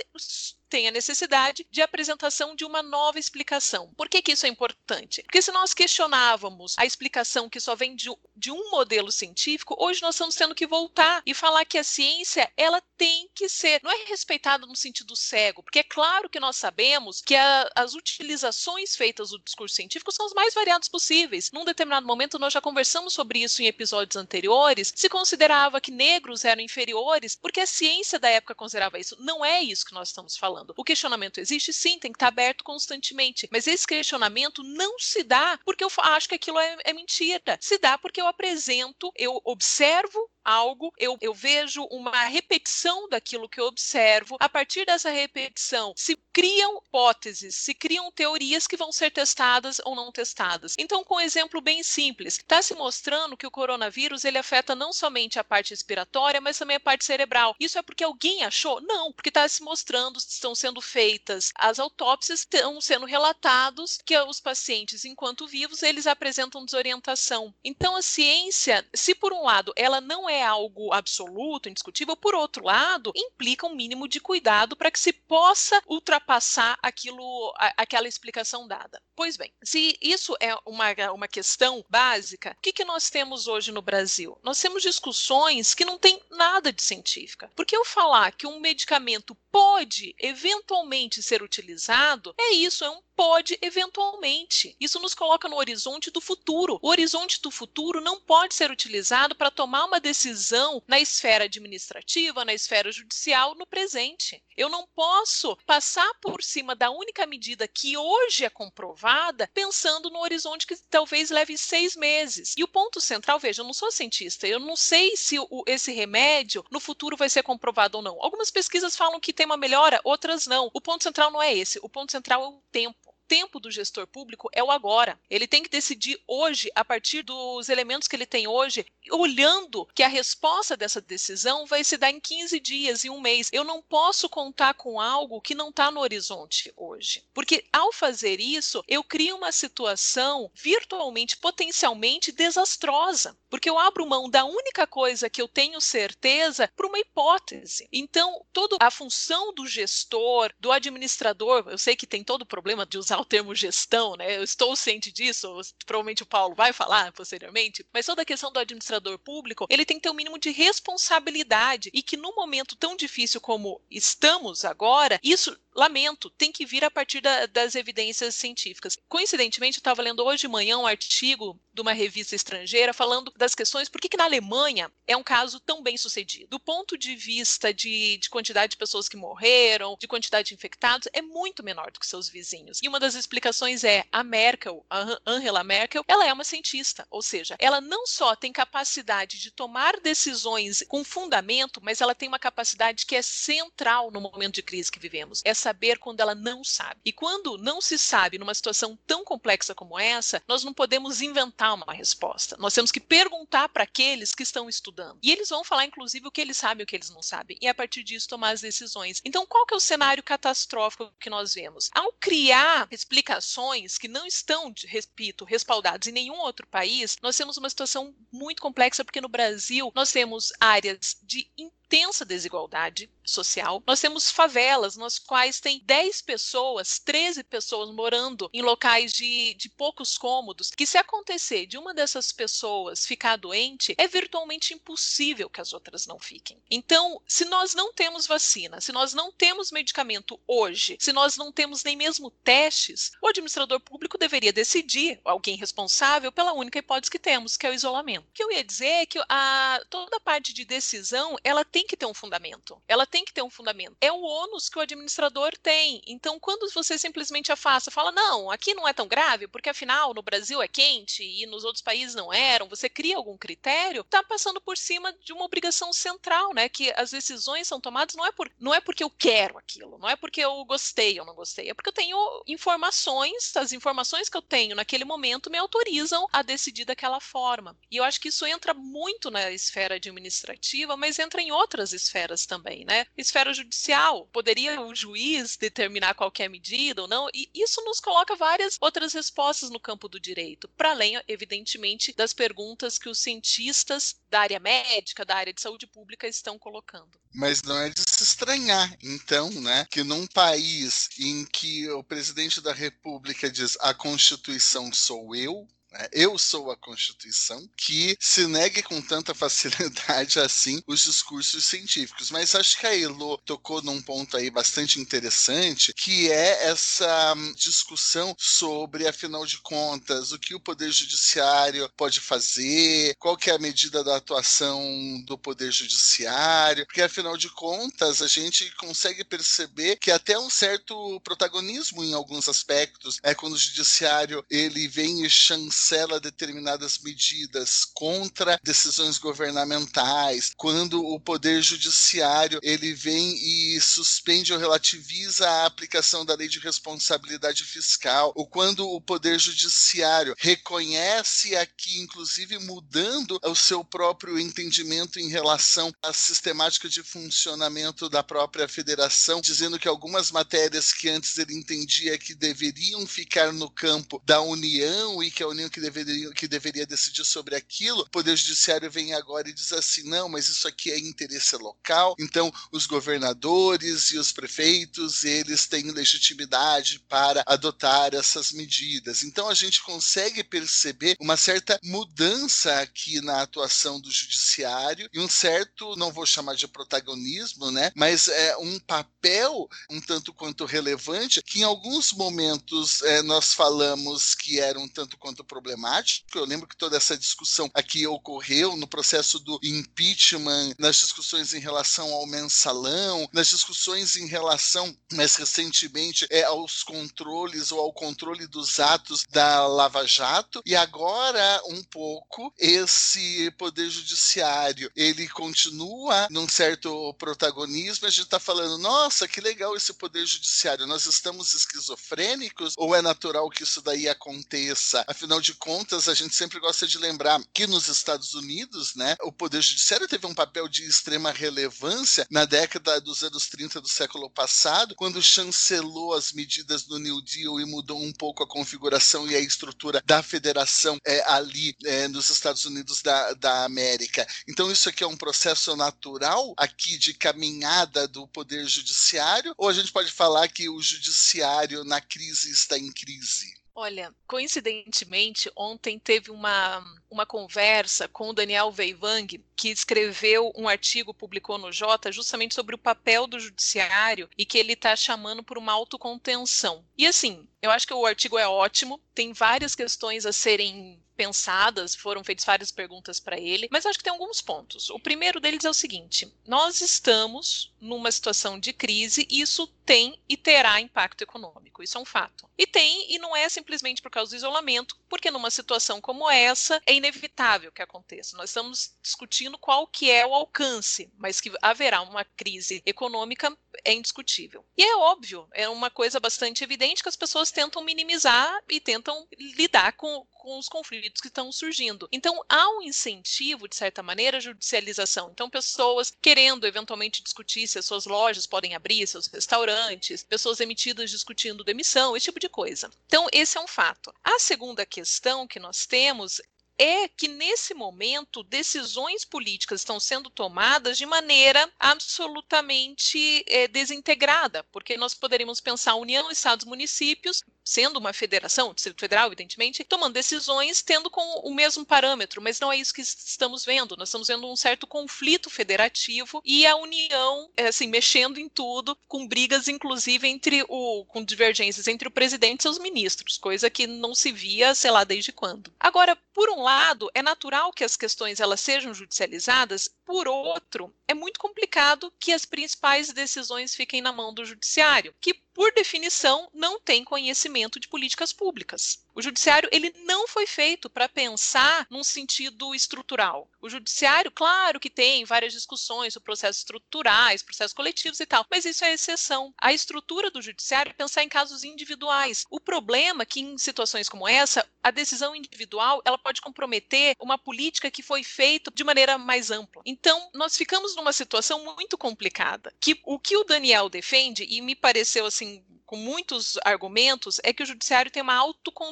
tem a necessidade de apresentação de uma nova explicação. Por que, que isso é importante? Porque se nós questionávamos a explicação que só vem de, de um modelo científico, hoje nós estamos tendo que voltar e falar que a ciência ela tem que ser, não é respeitada no sentido cego, porque é claro que nós sabemos que a, as utilizações feitas do discurso científico são as mais variadas possíveis. Num determinado momento nós já conversamos sobre isso em episódios anteriores, se considerava que negros eram inferiores porque a ciência da época considerava isso. Não é isso que nós estamos falando. O questionamento existe sim, tem que estar aberto constantemente, mas esse questionamento não se dá porque eu acho que aquilo é, é mentira. Se dá porque eu apresento, eu observo algo, eu, eu vejo uma repetição daquilo que eu observo. A partir dessa repetição, se criam hipóteses, se criam teorias que vão ser testadas ou não testadas. Então, com um exemplo bem simples, está se mostrando que o coronavírus ele afeta não somente a parte respiratória, mas também a parte cerebral. Isso é porque alguém achou? Não, porque está se mostrando, estão sendo feitas as autópsias, estão sendo relatados que os pacientes, enquanto vivos, eles apresentam desorientação. Então, a ciência, se por um lado ela não é algo absoluto, indiscutível, por outro lado, implica um mínimo de cuidado para que se possa ultrapassar aquilo, a, aquela explicação dada. Pois bem, se isso é uma, uma questão básica, o que, que nós temos hoje no Brasil? Nós temos discussões que não têm nada de científica. Porque eu falar que um medicamento pode eventualmente ser utilizado, é isso, é um pode eventualmente. Isso nos coloca no horizonte do futuro. O horizonte do futuro não pode ser utilizado para tomar uma decisão na esfera administrativa, na esfera judicial, no presente. Eu não posso passar por cima da única medida que hoje é comprovada, pensando no horizonte que talvez leve seis meses. E o ponto central, veja, eu não sou cientista, eu não sei se o, esse remédio no futuro vai ser comprovado ou não. Algumas pesquisas falam que tem uma melhora, outras não. O ponto central não é esse, o ponto central é o tempo tempo do gestor público é o agora. Ele tem que decidir hoje, a partir dos elementos que ele tem hoje, olhando que a resposta dessa decisão vai se dar em 15 dias, em um mês. Eu não posso contar com algo que não está no horizonte hoje. Porque ao fazer isso, eu crio uma situação virtualmente, potencialmente desastrosa. Porque eu abro mão da única coisa que eu tenho certeza para uma hipótese. Então, toda a função do gestor, do administrador, eu sei que tem todo o problema de usar o termo gestão, né? Eu estou ciente disso, provavelmente o Paulo vai falar posteriormente, mas toda a questão do administrador público, ele tem que ter um mínimo de responsabilidade e que no momento tão difícil como estamos agora, isso lamento, tem que vir a partir da, das evidências científicas. Coincidentemente, eu estava lendo hoje de manhã um artigo de uma revista estrangeira falando das questões por que, que na Alemanha é um caso tão bem sucedido. Do ponto de vista de, de quantidade de pessoas que morreram, de quantidade de infectados, é muito menor do que seus vizinhos. E uma das explicações é a Merkel, a Angela Merkel, ela é uma cientista, ou seja, ela não só tem capacidade de tomar decisões com fundamento, mas ela tem uma capacidade que é central no momento de crise que vivemos. É saber quando ela não sabe. E quando não se sabe numa situação tão complexa como essa, nós não podemos inventar uma resposta. Nós temos que perguntar para aqueles que estão estudando. E eles vão falar, inclusive, o que eles sabem e o que eles não sabem. E a partir disso tomar as decisões. Então, qual que é o cenário catastrófico que nós vemos? Ao criar explicações que não estão, repito, respaldadas em nenhum outro país, nós temos uma situação muito complexa, porque no Brasil nós temos áreas de intensa desigualdade social. Nós temos favelas nas quais tem 10 pessoas, 13 pessoas morando em locais de, de poucos cômodos, que se acontecer de uma dessas pessoas ficar doente, é virtualmente impossível que as outras não fiquem. Então, se nós não temos vacina, se nós não temos medicamento hoje, se nós não temos nem mesmo testes, o administrador público deveria decidir, alguém responsável, pela única hipótese que temos, que é o isolamento. O que eu ia dizer é que a, toda a parte de decisão, ela tem que ter um fundamento. Ela tem que ter um fundamento. É o ônus que o administrador tem. Então, quando você simplesmente afasta, fala, não, aqui não é tão grave, porque afinal no Brasil é quente e nos outros países não eram, você cria algum critério, está passando por cima de uma obrigação central, né? Que as decisões são tomadas não é, por, não é porque eu quero aquilo, não é porque eu gostei ou não gostei, é porque eu tenho informações, as informações que eu tenho naquele momento me autorizam a decidir daquela forma. E eu acho que isso entra muito na esfera administrativa, mas entra em outras outras esferas também, né? Esfera judicial, poderia o juiz determinar qualquer medida ou não? E isso nos coloca várias outras respostas no campo do direito, para além, evidentemente, das perguntas que os cientistas da área médica, da área de saúde pública estão colocando. Mas não é de se estranhar, então, né, que num país em que o presidente da República diz a Constituição sou eu, né? Eu sou a Constituição, que se negue com tanta facilidade assim os discursos científicos. Mas acho que a Elo tocou num ponto aí bastante interessante, que é essa hum, discussão sobre, afinal de contas, o que o Poder Judiciário pode fazer, qual que é a medida da atuação do Poder Judiciário, porque afinal de contas a gente consegue perceber que até um certo protagonismo em alguns aspectos é quando o Judiciário ele vem e chancela cancela determinadas medidas contra decisões governamentais, quando o poder judiciário ele vem e suspende ou relativiza a aplicação da lei de responsabilidade fiscal, ou quando o poder judiciário reconhece aqui, inclusive mudando o seu próprio entendimento em relação à sistemática de funcionamento da própria federação, dizendo que algumas matérias que antes ele entendia que deveriam ficar no campo da União e que a União que deveria, que deveria decidir sobre aquilo, o Poder Judiciário vem agora e diz assim: não, mas isso aqui é interesse local, então os governadores e os prefeitos eles têm legitimidade para adotar essas medidas. Então a gente consegue perceber uma certa mudança aqui na atuação do judiciário e um certo, não vou chamar de protagonismo, né, mas é um papel um tanto quanto relevante que em alguns momentos é, nós falamos que era um tanto quanto problemático. Eu lembro que toda essa discussão aqui ocorreu no processo do impeachment, nas discussões em relação ao mensalão, nas discussões em relação, mais recentemente, é, aos controles ou ao controle dos atos da Lava Jato. E agora, um pouco, esse poder judiciário ele continua num certo protagonismo. A gente está falando, nossa, que legal esse poder judiciário. Nós estamos esquizofrênicos ou é natural que isso daí aconteça? Afinal de de contas, a gente sempre gosta de lembrar que nos Estados Unidos, né, o Poder Judiciário teve um papel de extrema relevância na década dos anos 30 do século passado, quando chancelou as medidas do New Deal e mudou um pouco a configuração e a estrutura da federação é, ali é, nos Estados Unidos da, da América. Então, isso aqui é um processo natural aqui de caminhada do Poder Judiciário, ou a gente pode falar que o Judiciário na crise está em crise? Olha, coincidentemente, ontem teve uma, uma conversa com o Daniel Veivang, que escreveu um artigo, publicou no Jota, justamente sobre o papel do judiciário e que ele está chamando por uma autocontenção. E assim, eu acho que o artigo é ótimo, tem várias questões a serem pensadas, foram feitas várias perguntas para ele, mas acho que tem alguns pontos. O primeiro deles é o seguinte: nós estamos numa situação de crise e isso tem e terá impacto econômico, isso é um fato. E tem, e não é simplesmente por causa do isolamento, porque numa situação como essa é inevitável que aconteça. Nós estamos discutindo qual que é o alcance, mas que haverá uma crise econômica é indiscutível. E é óbvio, é uma coisa bastante evidente que as pessoas tentam minimizar e tentam lidar com, com os conflitos que estão surgindo. Então, há um incentivo, de certa maneira, à judicialização. Então, pessoas querendo eventualmente discutir se as suas lojas podem abrir, seus restaurantes, pessoas emitidas discutindo demissão, esse tipo de coisa. Então, esse é um fato. A segunda questão que nós temos é que nesse momento decisões políticas estão sendo tomadas de maneira absolutamente é, desintegrada, porque nós poderíamos pensar União, Estados, municípios, sendo uma federação, Distrito Federal, evidentemente, tomando decisões tendo com o mesmo parâmetro, mas não é isso que estamos vendo. Nós estamos vendo um certo conflito federativo e a União, é, assim, mexendo em tudo, com brigas, inclusive, entre o, com divergências entre o presidente e seus ministros, coisa que não se via, sei lá, desde quando. Agora, por um lado, é natural que as questões elas sejam judicializadas, por outro, é muito complicado que as principais decisões fiquem na mão do judiciário, que por definição não tem conhecimento de políticas públicas. O judiciário ele não foi feito para pensar num sentido estrutural. O judiciário, claro que tem várias discussões sobre processos estruturais, processos coletivos e tal, mas isso é exceção. A estrutura do judiciário é pensar em casos individuais. O problema é que em situações como essa, a decisão individual ela pode comprometer uma política que foi feita de maneira mais ampla. Então, nós ficamos numa situação muito complicada. Que o que o Daniel defende e me pareceu assim com muitos argumentos, é que o judiciário tem uma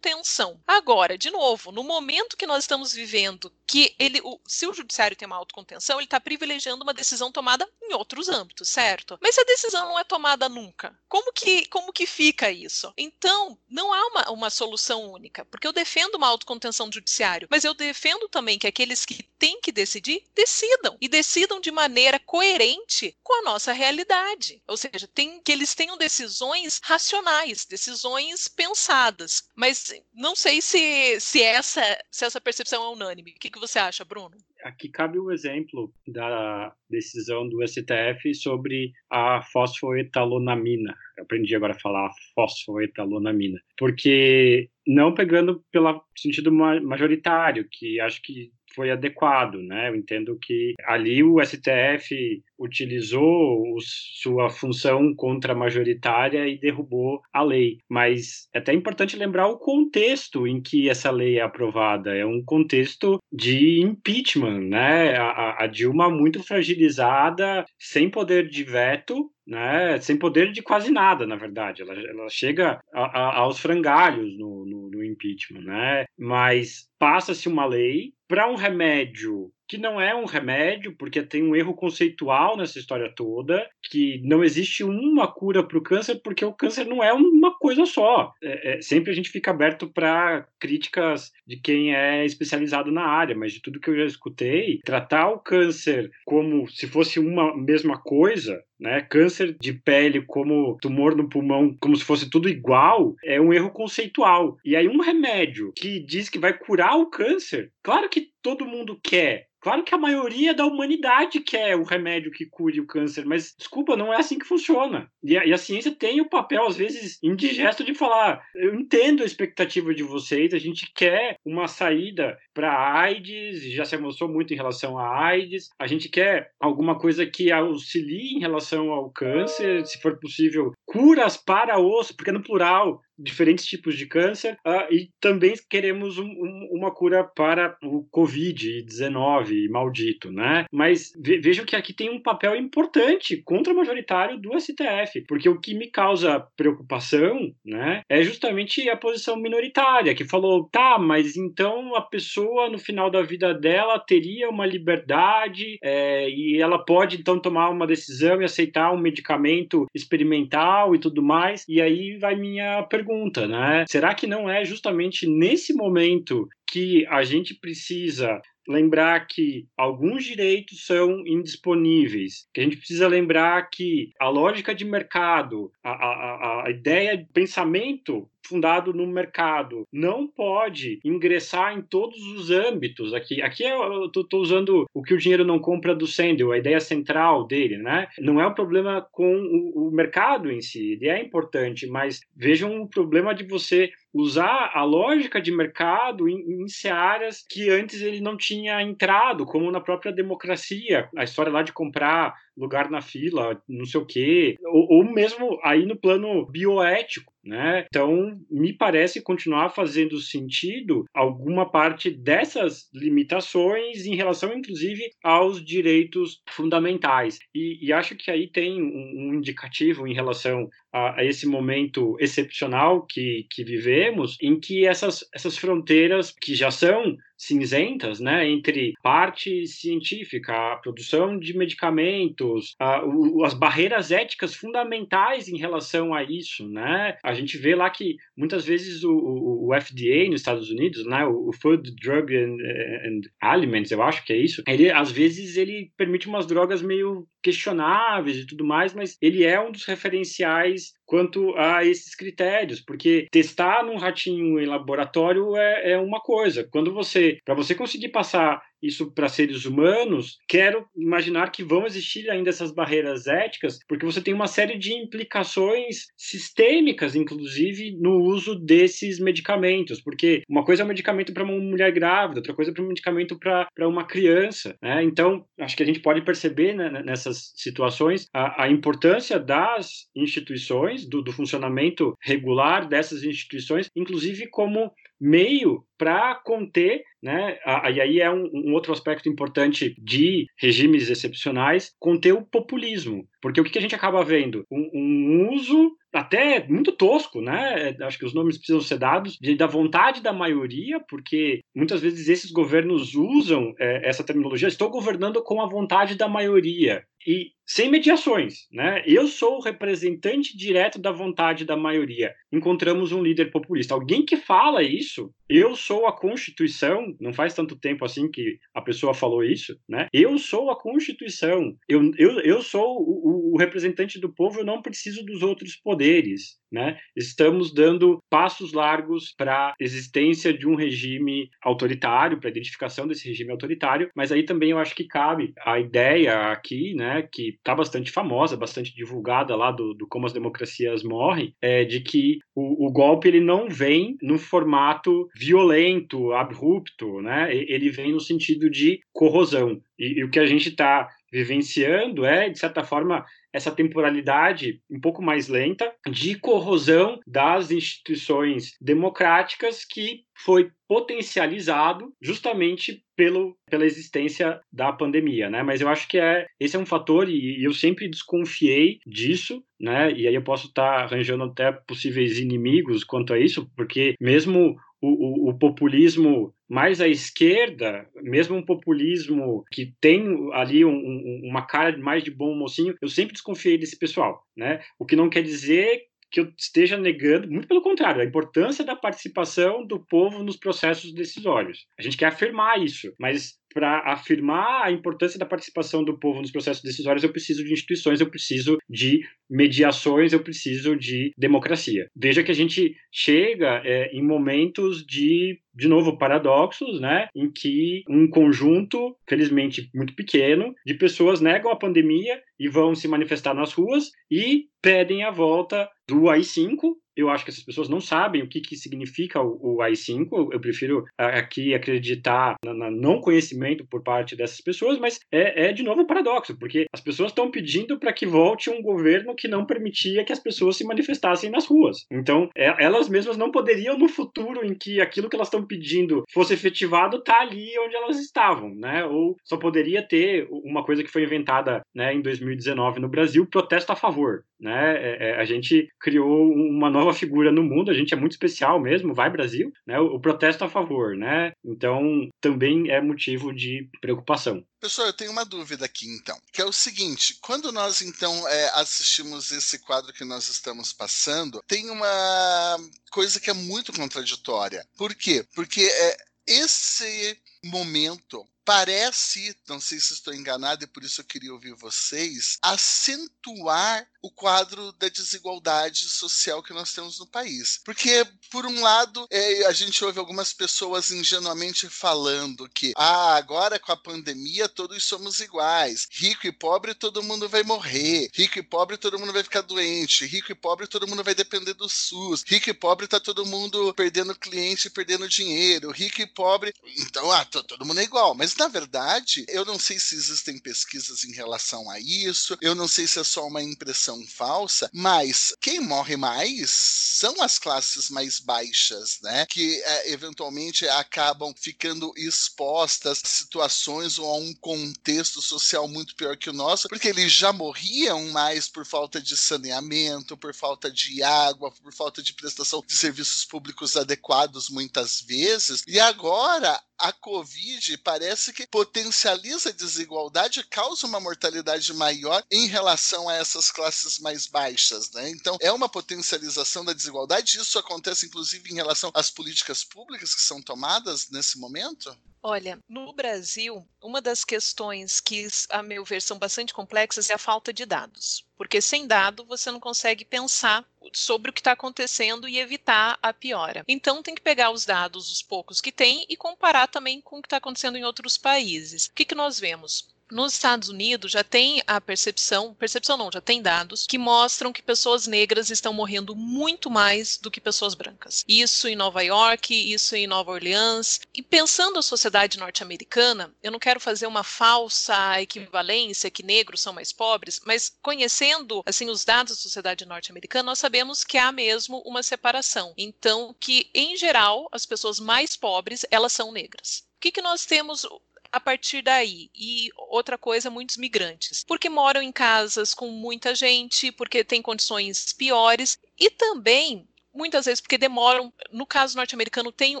autocontenção. Agora, de novo, no momento que nós estamos vivendo, que ele, o, se o judiciário tem uma autocontenção, ele está privilegiando uma decisão tomada em outros âmbitos, certo? Mas se a decisão não é tomada nunca, como que, como que fica isso? Então, não há uma, uma solução única, porque eu defendo uma autocontenção do judiciário, mas eu defendo também que aqueles que têm que decidir, decidam. E decidam de maneira coerente com a nossa realidade. Ou seja, tem, que eles tenham decisões racionais, decisões pensadas. Mas não sei se, se, essa, se essa percepção é unânime. O que, que você acha, Bruno? Aqui cabe o exemplo da decisão do STF sobre a fosfoetalonamina. Eu aprendi agora a falar fosfoetalonamina. Porque não pegando pelo sentido majoritário, que acho que foi adequado, né? Eu entendo que ali o STF utilizou sua função contra-majoritária e derrubou a lei. Mas é até importante lembrar o contexto em que essa lei é aprovada. É um contexto de impeachment, né? A, a Dilma muito fragilizada, sem poder de veto, né, sem poder de quase nada, na verdade. Ela, ela chega a, a, aos frangalhos no, no, no impeachment, né? Mas passa-se uma lei para um remédio que não é um remédio, porque tem um erro conceitual nessa história toda, que não existe uma cura para o câncer, porque o câncer não é uma coisa só. É, é, sempre a gente fica aberto para críticas de quem é especializado na área, mas de tudo que eu já escutei, tratar o câncer como se fosse uma mesma coisa, né? Câncer de pele como tumor no pulmão, como se fosse tudo igual, é um erro conceitual. E aí um remédio que diz que vai curar o câncer, claro que todo mundo quer, Claro que a maioria da humanidade quer o remédio que cure o câncer, mas desculpa, não é assim que funciona. E a, e a, ciência tem o papel, às vezes, indigesto de falar: eu entendo a expectativa de vocês, a gente quer uma saída para a AIDS, já se avançou muito em relação à AIDS, a gente quer alguma coisa que auxilie em relação ao câncer, se for possível, curas para os, porque no plural, diferentes tipos de câncer uh, e também queremos um, um, uma cura para o Covid-19 maldito, né? Mas ve vejam que aqui tem um papel importante contra-majoritário do STF, porque o que me causa preocupação, né, é justamente a posição minoritária, que falou, tá, mas então a pessoa no final da vida dela teria uma liberdade é, e ela pode então tomar uma decisão e aceitar um medicamento experimental e tudo mais, e aí vai minha pergunta, né? Será que não é justamente nesse momento que a gente precisa lembrar que alguns direitos são indisponíveis, que a gente precisa lembrar que a lógica de mercado, a, a, a ideia de pensamento fundado no mercado não pode ingressar em todos os âmbitos. Aqui, aqui eu estou usando o que o dinheiro não compra do Sandel, a ideia central dele, né? Não é o um problema com o, o mercado em si, ele é importante, mas vejam o problema de você usar a lógica de mercado em, em áreas que antes ele não tinha entrado, como na própria democracia, a história lá de comprar lugar na fila, não sei o quê, ou, ou mesmo aí no plano bioético, né? Então, me parece continuar fazendo sentido alguma parte dessas limitações em relação, inclusive, aos direitos fundamentais. E, e acho que aí tem um, um indicativo em relação a, a, esse momento excepcional que, que vivemos, em que essas, essas fronteiras que já são cinzentas, né, entre parte científica, a produção de medicamentos, a, o, as barreiras éticas fundamentais em relação a isso, né? A gente vê lá que muitas vezes o, o, o FDA nos Estados Unidos, né, o, Food, Drug and, and, Aliments, eu acho que é isso, ele às vezes ele permite umas drogas meio questionáveis e tudo mais, mas ele é um dos referenciais countries quanto a esses critérios, porque testar num ratinho em laboratório é, é uma coisa. Quando você, para você conseguir passar isso para seres humanos, quero imaginar que vão existir ainda essas barreiras éticas, porque você tem uma série de implicações sistêmicas, inclusive, no uso desses medicamentos. Porque uma coisa é um medicamento para uma mulher grávida, outra coisa é um medicamento para uma criança. Né? Então, acho que a gente pode perceber né, nessas situações a, a, importância das instituições, do, do funcionamento regular dessas instituições, inclusive como meio para conter, né? E aí é um, um, outro aspecto importante de regimes excepcionais, conter o populismo. Porque o que, a gente acaba vendo? Um, um uso até muito tosco, né? Acho que os nomes precisam ser dados de, da vontade da maioria, porque muitas vezes esses governos usam é, essa terminologia. Estou governando com a vontade da maioria e sem mediações, né? Eu sou o representante direto da vontade da maioria. Encontramos um líder populista. Alguém que fala isso, eu sou a Constituição, não faz tanto tempo assim que a pessoa falou isso, né? Eu sou a Constituição, eu, eu, eu sou o, o representante do povo, eu não preciso dos outros poderes. Né? Estamos dando passos largos para a existência de um regime autoritário, para a identificação desse regime autoritário, mas aí também eu acho que cabe a ideia aqui, né, que está bastante famosa, bastante divulgada lá do, do Como as Democracias Morrem, é de que o, o, golpe ele não vem no formato violento, abrupto, né? ele vem no sentido de corrosão. E, e o que a gente está vivenciando é, de certa forma, essa temporalidade um pouco mais lenta de corrosão das instituições democráticas que foi potencializado justamente pelo, pela existência da pandemia, né? Mas eu acho que é esse é um fator e, eu sempre desconfiei disso, né? E aí eu posso estar tá arranjando até possíveis inimigos quanto a isso, porque mesmo o, o, o, populismo mais à esquerda, mesmo um populismo que tem ali um, um, uma cara mais de bom mocinho, eu sempre desconfiei desse pessoal, né? O que não quer dizer que eu esteja negando, muito pelo contrário, a importância da participação do povo nos processos decisórios. A gente quer afirmar isso, mas para afirmar a importância da participação do povo nos processos decisórios, eu preciso de instituições, eu preciso de mediações, eu preciso de democracia. Veja que a gente chega é, em momentos de, de novo, paradoxos, né, em que um conjunto, felizmente muito pequeno, de pessoas negam a pandemia e vão se manifestar nas ruas e pedem a volta do AI-5, eu acho que essas pessoas não sabem o que, que significa o, o AI-5. Eu prefiro aqui acreditar no não conhecimento por parte dessas pessoas, mas é, é de novo um paradoxo, porque as pessoas estão pedindo para que volte um governo que não permitia que as pessoas se manifestassem nas ruas. Então, é, elas mesmas não poderiam, no futuro em que aquilo que elas estão pedindo fosse efetivado, estar tá ali onde elas estavam, né? Ou só poderia ter uma coisa que foi inventada né, em 2019 no Brasil, protesto a favor. Né? É, é, a gente criou uma nova nova figura no mundo, a gente é muito especial mesmo, vai Brasil, né? O, o protesto a favor, né? Então, também é motivo de preocupação. Pessoal, eu tenho uma dúvida aqui então, que é o seguinte: quando nós então é, assistimos esse quadro que nós estamos passando, tem uma coisa que é muito contraditória. Por quê? Porque é, esse momento parece, não sei se estou enganado e por isso eu queria ouvir vocês, acentuar o quadro da desigualdade social que nós temos no país. Porque, por um lado, é, a gente ouve algumas pessoas ingenuamente falando que, ah, agora com a pandemia todos somos iguais, rico e pobre todo mundo vai morrer, rico e pobre todo mundo vai ficar doente, rico e pobre todo mundo vai depender do SUS, rico e pobre tá todo mundo perdendo cliente, perdendo dinheiro, rico e pobre, então, ah, todo mundo é igual. Mas, na verdade, eu não sei se existem pesquisas em relação a isso, eu não sei se é só uma impressão falsa, mas quem morre mais são as classes mais baixas, né? Que é, eventualmente acabam ficando expostas a situações ou a um contexto social muito pior que o nosso, porque eles já morriam mais por falta de saneamento, por falta de água, por falta de prestação de serviços públicos adequados muitas vezes, e agora a Covid parece que potencializa a desigualdade, causa uma mortalidade maior em relação a essas classes mais baixas, né? Então, é uma potencialização da desigualdade. Isso acontece, inclusive, em relação às políticas públicas que são tomadas nesse momento? Olha, no Brasil, uma das questões que, a meu ver, são bastante complexas é a falta de dados. Porque sem dado você não consegue pensar sobre o que está acontecendo e evitar a piora. Então tem que pegar os dados, os poucos que tem, e comparar também com o que está acontecendo em outros países. O que, que nós vemos? Nos Estados Unidos já tem a percepção, percepção não, já tem dados que mostram que pessoas negras estão morrendo muito mais do que pessoas brancas. Isso em Nova York, isso em Nova Orleans. E pensando a sociedade norte-americana, eu não quero fazer uma falsa equivalência que negros são mais pobres, mas conhecendo assim os dados da sociedade norte-americana, nós sabemos que há mesmo uma separação. Então, que em geral as pessoas mais pobres elas são negras. O que, que nós temos a partir daí. E outra coisa, muitos migrantes, porque moram em casas com muita gente, porque têm condições piores e também muitas vezes porque demoram. No caso norte-americano, tem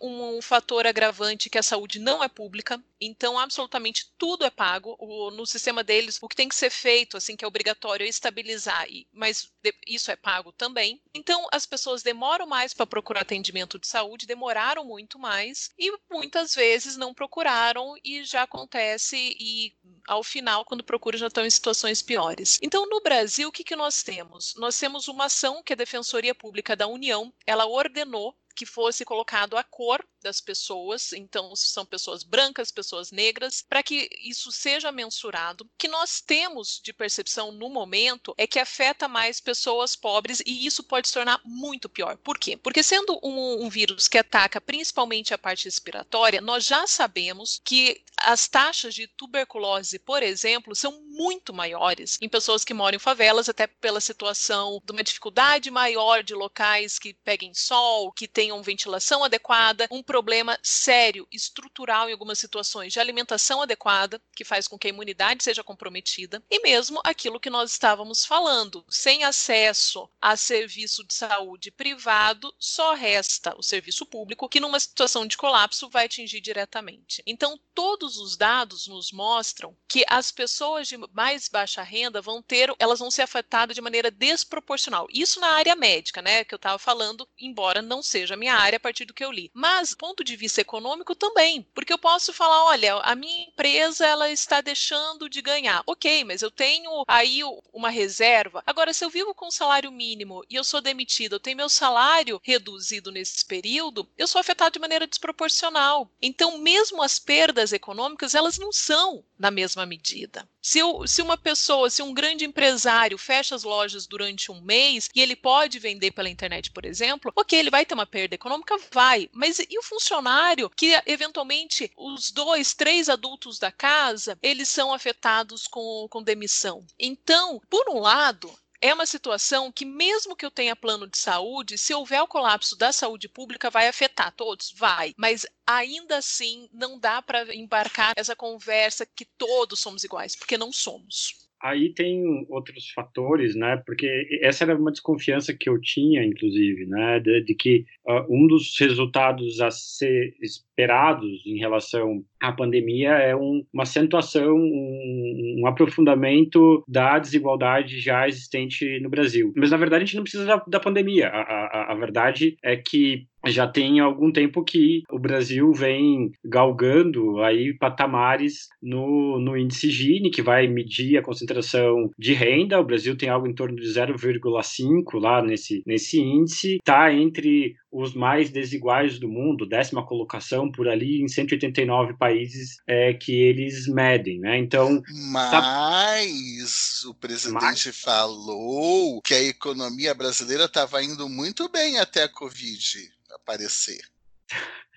um, fator agravante que a saúde não é pública, então absolutamente tudo é pago. O, no sistema deles, o que tem que ser feito, assim, que é obrigatório, é estabilizar, e, mas de, isso é pago também. Então as pessoas demoram mais para procurar atendimento de saúde, demoraram muito mais e muitas vezes não procuraram e já acontece e ao final, quando procuram, já estão em situações piores. Então, no Brasil, o que, que nós temos? Nós temos uma ação que a Defensoria Pública da União ela ordenou que fosse colocado a cor das pessoas, então são pessoas brancas, pessoas negras, para que isso seja mensurado. O que nós temos de percepção no momento é que afeta mais pessoas pobres e isso pode se tornar muito pior. Por quê? Porque sendo um, um vírus que ataca principalmente a parte respiratória, nós já sabemos que as taxas de tuberculose, por exemplo, são muito maiores em pessoas que moram em favelas, até pela situação de uma dificuldade maior de locais que peguem sol, que tenham ventilação adequada, um problema sério, estrutural em algumas situações de alimentação adequada, que faz com que a imunidade seja comprometida, e mesmo aquilo que nós estávamos falando, sem acesso a serviço de saúde privado, só resta o serviço público, que numa situação de colapso vai atingir diretamente. Então, todos os dados nos mostram que as pessoas de mais baixa renda vão ter, elas vão ser afetadas de maneira desproporcional. Isso na área médica, né, que eu estava falando, embora não seja minha área a partir do que eu li. Mas, ponto de vista econômico também, porque eu posso falar, olha, a minha empresa ela está deixando de ganhar. Ok, mas eu tenho aí uma reserva. Agora, se eu vivo com salário mínimo e eu sou demitido, eu tenho meu salário reduzido nesse período, eu sou afetado de maneira desproporcional. Então, mesmo as perdas econômicas, elas não são na mesma medida. Se, eu, se, uma pessoa, se um grande empresário fecha as lojas durante um mês e ele pode vender pela internet, por exemplo, ok, ele vai ter uma perda econômica? Vai. Mas e o funcionário que, eventualmente, os dois, três adultos da casa, eles são afetados com, com demissão? Então, por um lado, é uma situação que, mesmo que eu tenha plano de saúde, se houver o colapso da saúde pública, vai afetar todos? Vai. Mas ainda assim, não dá para embarcar essa conversa que todos somos iguais, porque não somos. Aí tem outros fatores, né? Porque essa era uma desconfiança que eu tinha, inclusive, né? De, de que uh, um dos resultados a ser esperados em relação à pandemia é um, uma acentuação, um, um, aprofundamento da desigualdade já existente no Brasil. Mas, na verdade, a gente não precisa da, da pandemia. A, a, a verdade é que já tem algum tempo que o Brasil vem galgando aí patamares no, no índice Gini, que vai medir a concentração de renda. O Brasil tem algo em torno de 0,5 lá nesse, nesse índice. Está entre os mais desiguais do mundo, décima colocação por ali em 189 países é, que eles medem, né? Então, mas tá... o presidente mas... falou que a economia brasileira estava indo muito bem até a Covid aparecer.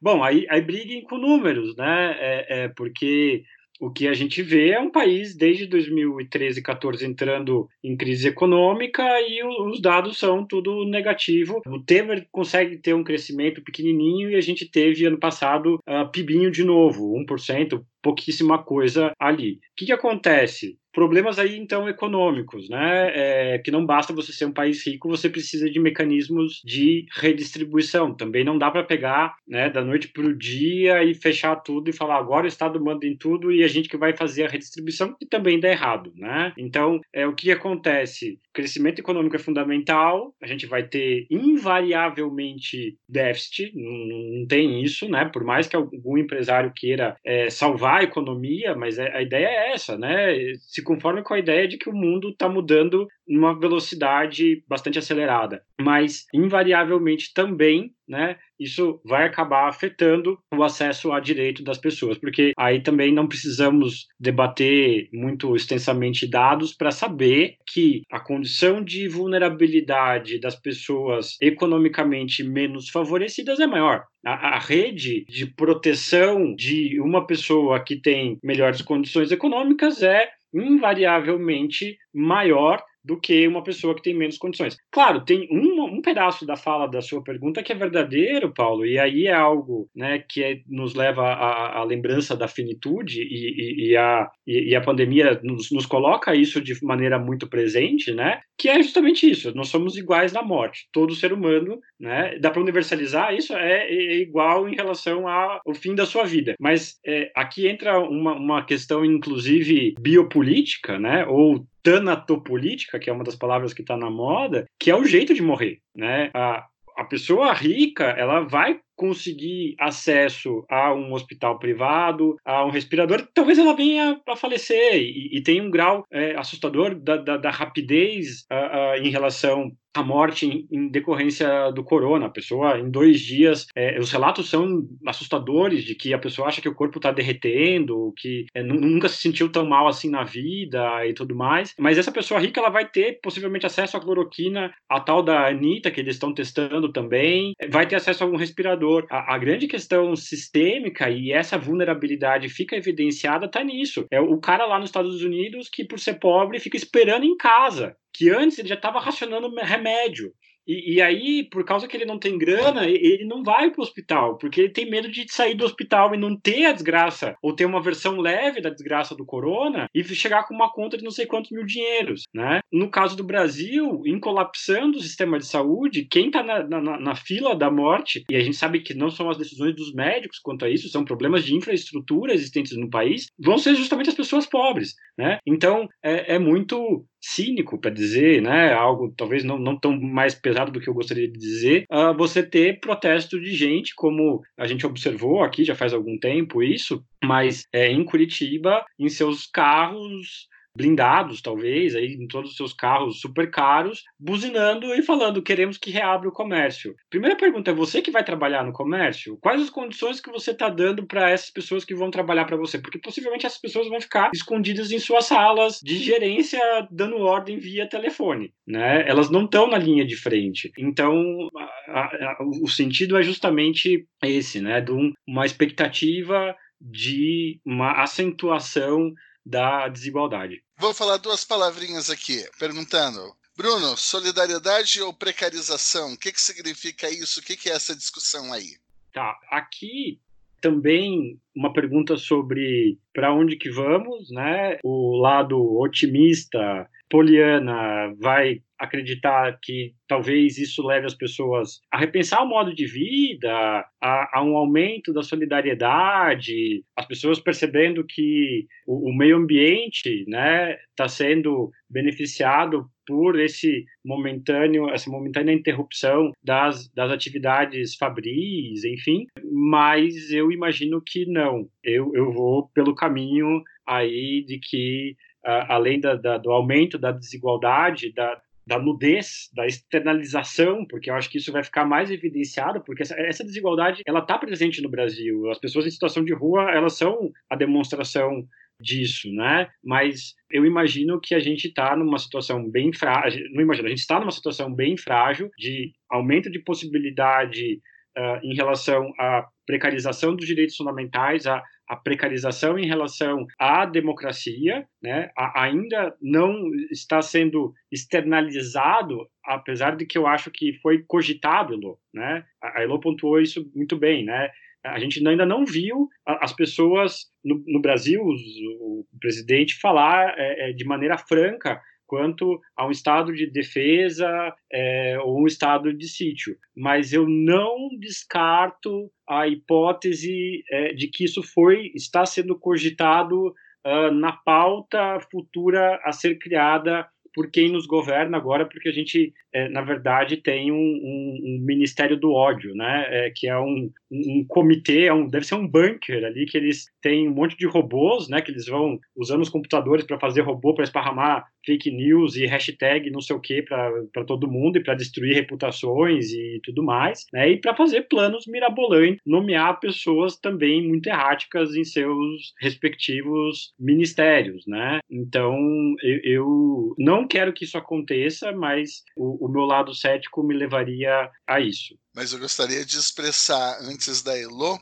Bom, aí, aí briguem com números, né? É, é porque o que a gente vê é um país desde 2013, 14 entrando em crise econômica e os dados são tudo negativo. O Temer consegue ter um crescimento pequenininho e a gente teve ano passado uh, PIBinho de novo, 1%, pouquíssima coisa ali. O que, que acontece? Problemas aí então econômicos, né? É, que não basta você ser um país rico, você precisa de mecanismos de redistribuição. Também não dá para pegar, né, da noite para o dia e fechar tudo e falar agora o Estado manda em tudo e a gente que vai fazer a redistribuição que também dá errado, né? Então é o que acontece. crescimento econômico é fundamental. A gente vai ter invariavelmente déficit. Não, não tem isso, né? Por mais que algum empresário queira é, salvar a economia, mas é, a ideia é essa, né? Se se conforme com a ideia de que o mundo está mudando numa velocidade bastante acelerada. Mas, invariavelmente, também né, isso vai acabar afetando o acesso a direito das pessoas, porque aí também não precisamos debater muito extensamente dados para saber que a condição de vulnerabilidade das pessoas economicamente menos favorecidas é maior. A, a, rede de proteção de uma pessoa que tem melhores condições econômicas é invariavelmente maior do que uma pessoa que tem menos condições. Claro, tem um, um pedaço da fala da sua pergunta que é verdadeiro, Paulo, e aí é algo né, que é, nos leva à, à, lembrança da finitude e, e, e a, e, e, a pandemia nos, nos, coloca isso de maneira muito presente, né? Que é justamente isso, nós somos iguais na morte, todo ser humano, né? Dá para universalizar isso, é, é, igual em relação ao fim da sua vida, mas é, aqui entra uma, uma questão, inclusive, biopolítica, né? Ou tanatopolítica, que é uma das palavras que está na moda, que é o jeito de morrer, né? A, a pessoa rica, ela vai conseguir acesso a um hospital privado, a um respirador, talvez ela venha a falecer e, e tem um grau é, assustador da, da, da rapidez uh, uh, em relação a morte em, em, decorrência do corona. A pessoa, em dois dias, é, os relatos são assustadores de que a pessoa acha que o corpo está derretendo, que é, nunca se sentiu tão mal assim na vida e tudo mais. Mas essa pessoa rica, ela vai ter possivelmente acesso à cloroquina, a tal da Anitta, que eles estão testando também, vai ter acesso a um respirador. A, a grande questão sistêmica e essa vulnerabilidade fica evidenciada está nisso. É o cara lá nos Estados Unidos que, por ser pobre, fica esperando em casa que antes ele já estava racionando remédio. E, e, aí, por causa que ele não tem grana, ele não vai para o hospital, porque ele tem medo de sair do hospital e não ter a desgraça, ou ter uma versão leve da desgraça do corona e chegar com uma conta de não sei quantos mil dinheiros, né? No caso do Brasil, em colapsando o sistema de saúde, quem está na, na, na, fila da morte, e a gente sabe que não são as decisões dos médicos quanto a isso, são problemas de infraestrutura existentes no país, vão ser justamente as pessoas pobres, né? Então, é, é muito cínico para dizer, né, algo talvez não, não tão mais pesado do que eu gostaria de dizer, uh, você ter protesto de gente, como a gente observou aqui já faz algum tempo isso, mas é, em Curitiba, em seus carros blindados, talvez, aí em todos os seus carros super caros, buzinando e falando: queremos que reabra o comércio. Primeira pergunta: é você que vai trabalhar no comércio? Quais as condições que você está dando para essas pessoas que vão trabalhar para você? Porque possivelmente essas pessoas vão ficar escondidas em suas salas de gerência, dando ordem via telefone. Né? Elas não estão na linha de frente. Então, a, a, o sentido é justamente esse, né? De um, uma expectativa de uma acentuação da desigualdade. Vou falar duas palavrinhas aqui, perguntando. Bruno, solidariedade ou precarização? O que, que significa isso? O que, que é essa discussão aí? Tá, aqui também uma pergunta sobre para onde que vamos, né? O lado otimista, poliana, vai acreditar que talvez isso leve as pessoas a repensar o modo de vida, a, a um aumento da solidariedade, as pessoas percebendo que o, o meio ambiente, né, está sendo beneficiado por esse momentâneo, essa momentânea interrupção das, das atividades fabris, enfim, mas eu imagino que não. Eu, eu vou pelo caminho aí de que, além da, da, do aumento da desigualdade, da, da nudez, da externalização, porque eu acho que isso vai ficar mais evidenciado, porque essa, essa desigualdade ela está presente no Brasil. As pessoas em situação de rua elas são a demonstração disso, né? Mas eu imagino que a gente está numa situação bem frágil. Não imagino, a gente está numa situação bem frágil de aumento de possibilidade uh, em relação à precarização dos direitos fundamentais, a, a precarização em relação à democracia, né, ainda não está sendo externalizado, apesar de que eu acho que foi cogitado, né? A, Elo pontuou isso muito bem, né? A gente ainda não viu as pessoas no, no Brasil, o, o presidente falar é, é, de maneira franca quanto a um estado de defesa é, ou um estado de sítio. Mas eu não descarto a hipótese é, de que isso foi está sendo cogitado uh, na pauta futura a ser criada por quem nos governa agora, porque a gente, é, na verdade, tem um, um, um, Ministério do Ódio, né? É, que é um, um comitê, é um, deve ser um bunker ali, que eles têm um monte de robôs, né, que eles vão usando os computadores para fazer robô, para esparramar fake news e hashtag não sei o que para todo mundo e para destruir reputações e tudo mais, né, e para fazer planos mirabolantes, nomear pessoas também muito erráticas em seus respectivos ministérios, né. Então, eu, eu não quero que isso aconteça, mas o, o meu lado cético me levaria a isso. Mas eu gostaria de expressar, antes da Elo,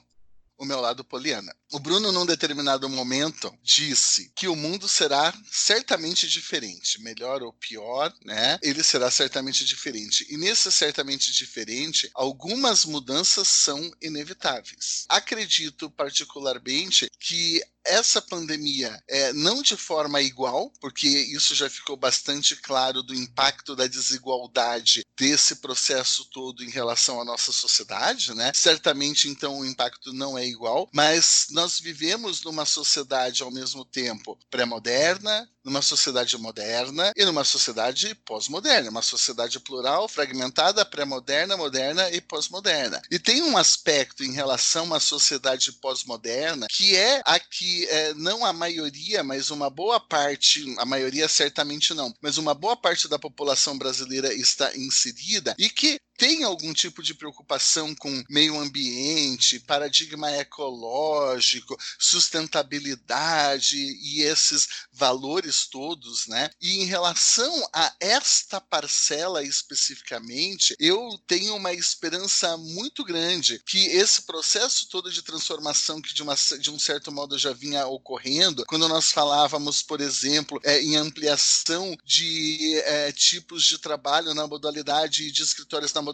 o meu lado poliana. O Bruno, num determinado momento, disse que o mundo será certamente diferente, melhor ou pior, né? Ele será certamente diferente. E nesse certamente diferente, algumas mudanças são inevitáveis. Acredito particularmente que essa pandemia, é, não de forma igual, porque isso já ficou bastante claro do impacto da desigualdade desse processo todo em relação à nossa sociedade, né? Certamente, então, o impacto não é igual, mas nós vivemos numa sociedade ao mesmo tempo pré-moderna, numa sociedade moderna e numa sociedade pós-moderna, uma sociedade plural, fragmentada, pré-moderna, moderna e pós-moderna. E tem um aspecto em relação à sociedade pós-moderna que é a que é, não a maioria, mas uma boa parte, a maioria certamente não, mas uma boa parte da população brasileira está inserida e que tem algum tipo de preocupação com meio ambiente, paradigma ecológico, sustentabilidade e esses valores todos, né? E em relação a esta parcela especificamente, eu tenho uma esperança muito grande que esse processo todo de transformação que de, uma, de um certo modo já vinha ocorrendo, quando nós falávamos, por exemplo, é, em ampliação de é, tipos de trabalho na modalidade de escritórios na modalidade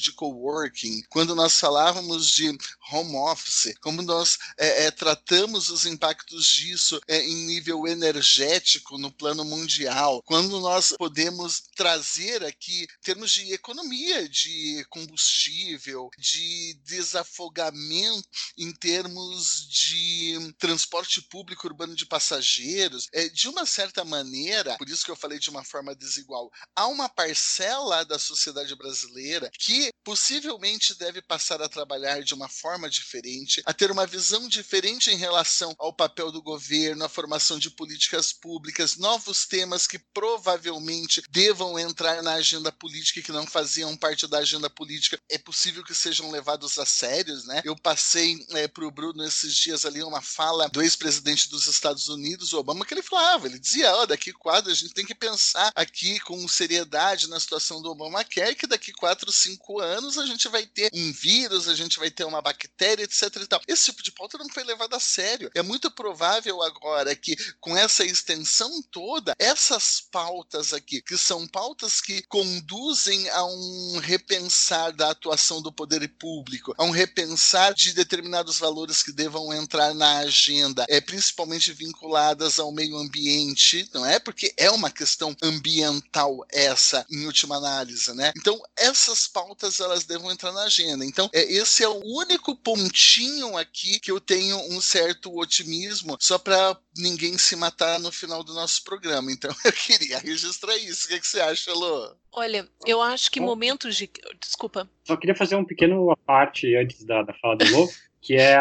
de coworking, quando nós falávamos de home office, como nós é, é, tratamos os impactos disso é, em nível energético no plano mundial, quando nós podemos trazer aqui termos de economia de combustível, de desafogamento em termos de transporte público urbano de passageiros, é, de uma certa maneira, por isso que eu falei de uma forma desigual, há uma parcela da sociedade brasileira que possivelmente deve passar a trabalhar de uma forma diferente, a ter uma visão diferente em relação ao papel do governo, a formação de políticas públicas, novos temas que provavelmente devam entrar na agenda política e que não faziam parte da agenda política. É possível que sejam levados a sérios, né? Eu passei é, para o Bruno esses dias ali uma fala do ex-presidente dos Estados Unidos, Obama, que ele falava, ele dizia, ó, oh, daqui quatro a gente tem que pensar aqui com seriedade na situação do Obama quer que daqui quatro quatro, cinco anos a gente vai ter um vírus, a gente vai ter uma bactéria, etc. E tal. Esse tipo de pauta não foi levado a sério. É muito provável agora que, com essa extensão toda, essas pautas aqui, que são pautas que conduzem a um repensar da atuação do poder público, a um repensar de determinados valores que devam entrar na agenda, é principalmente vinculadas ao meio ambiente, não é? Porque é uma questão ambiental essa, em última análise, né? Então, essas essas pautas elas devam entrar na agenda. Então, é, esse é o único pontinho aqui que eu tenho um certo otimismo, só para ninguém se matar no final do nosso programa. Então, eu queria registrar isso. O que, é que você acha, Lô? Olha, eu acho que momentos de. Desculpa. Só queria fazer um pequeno parte antes da, da fala do Lô. Que é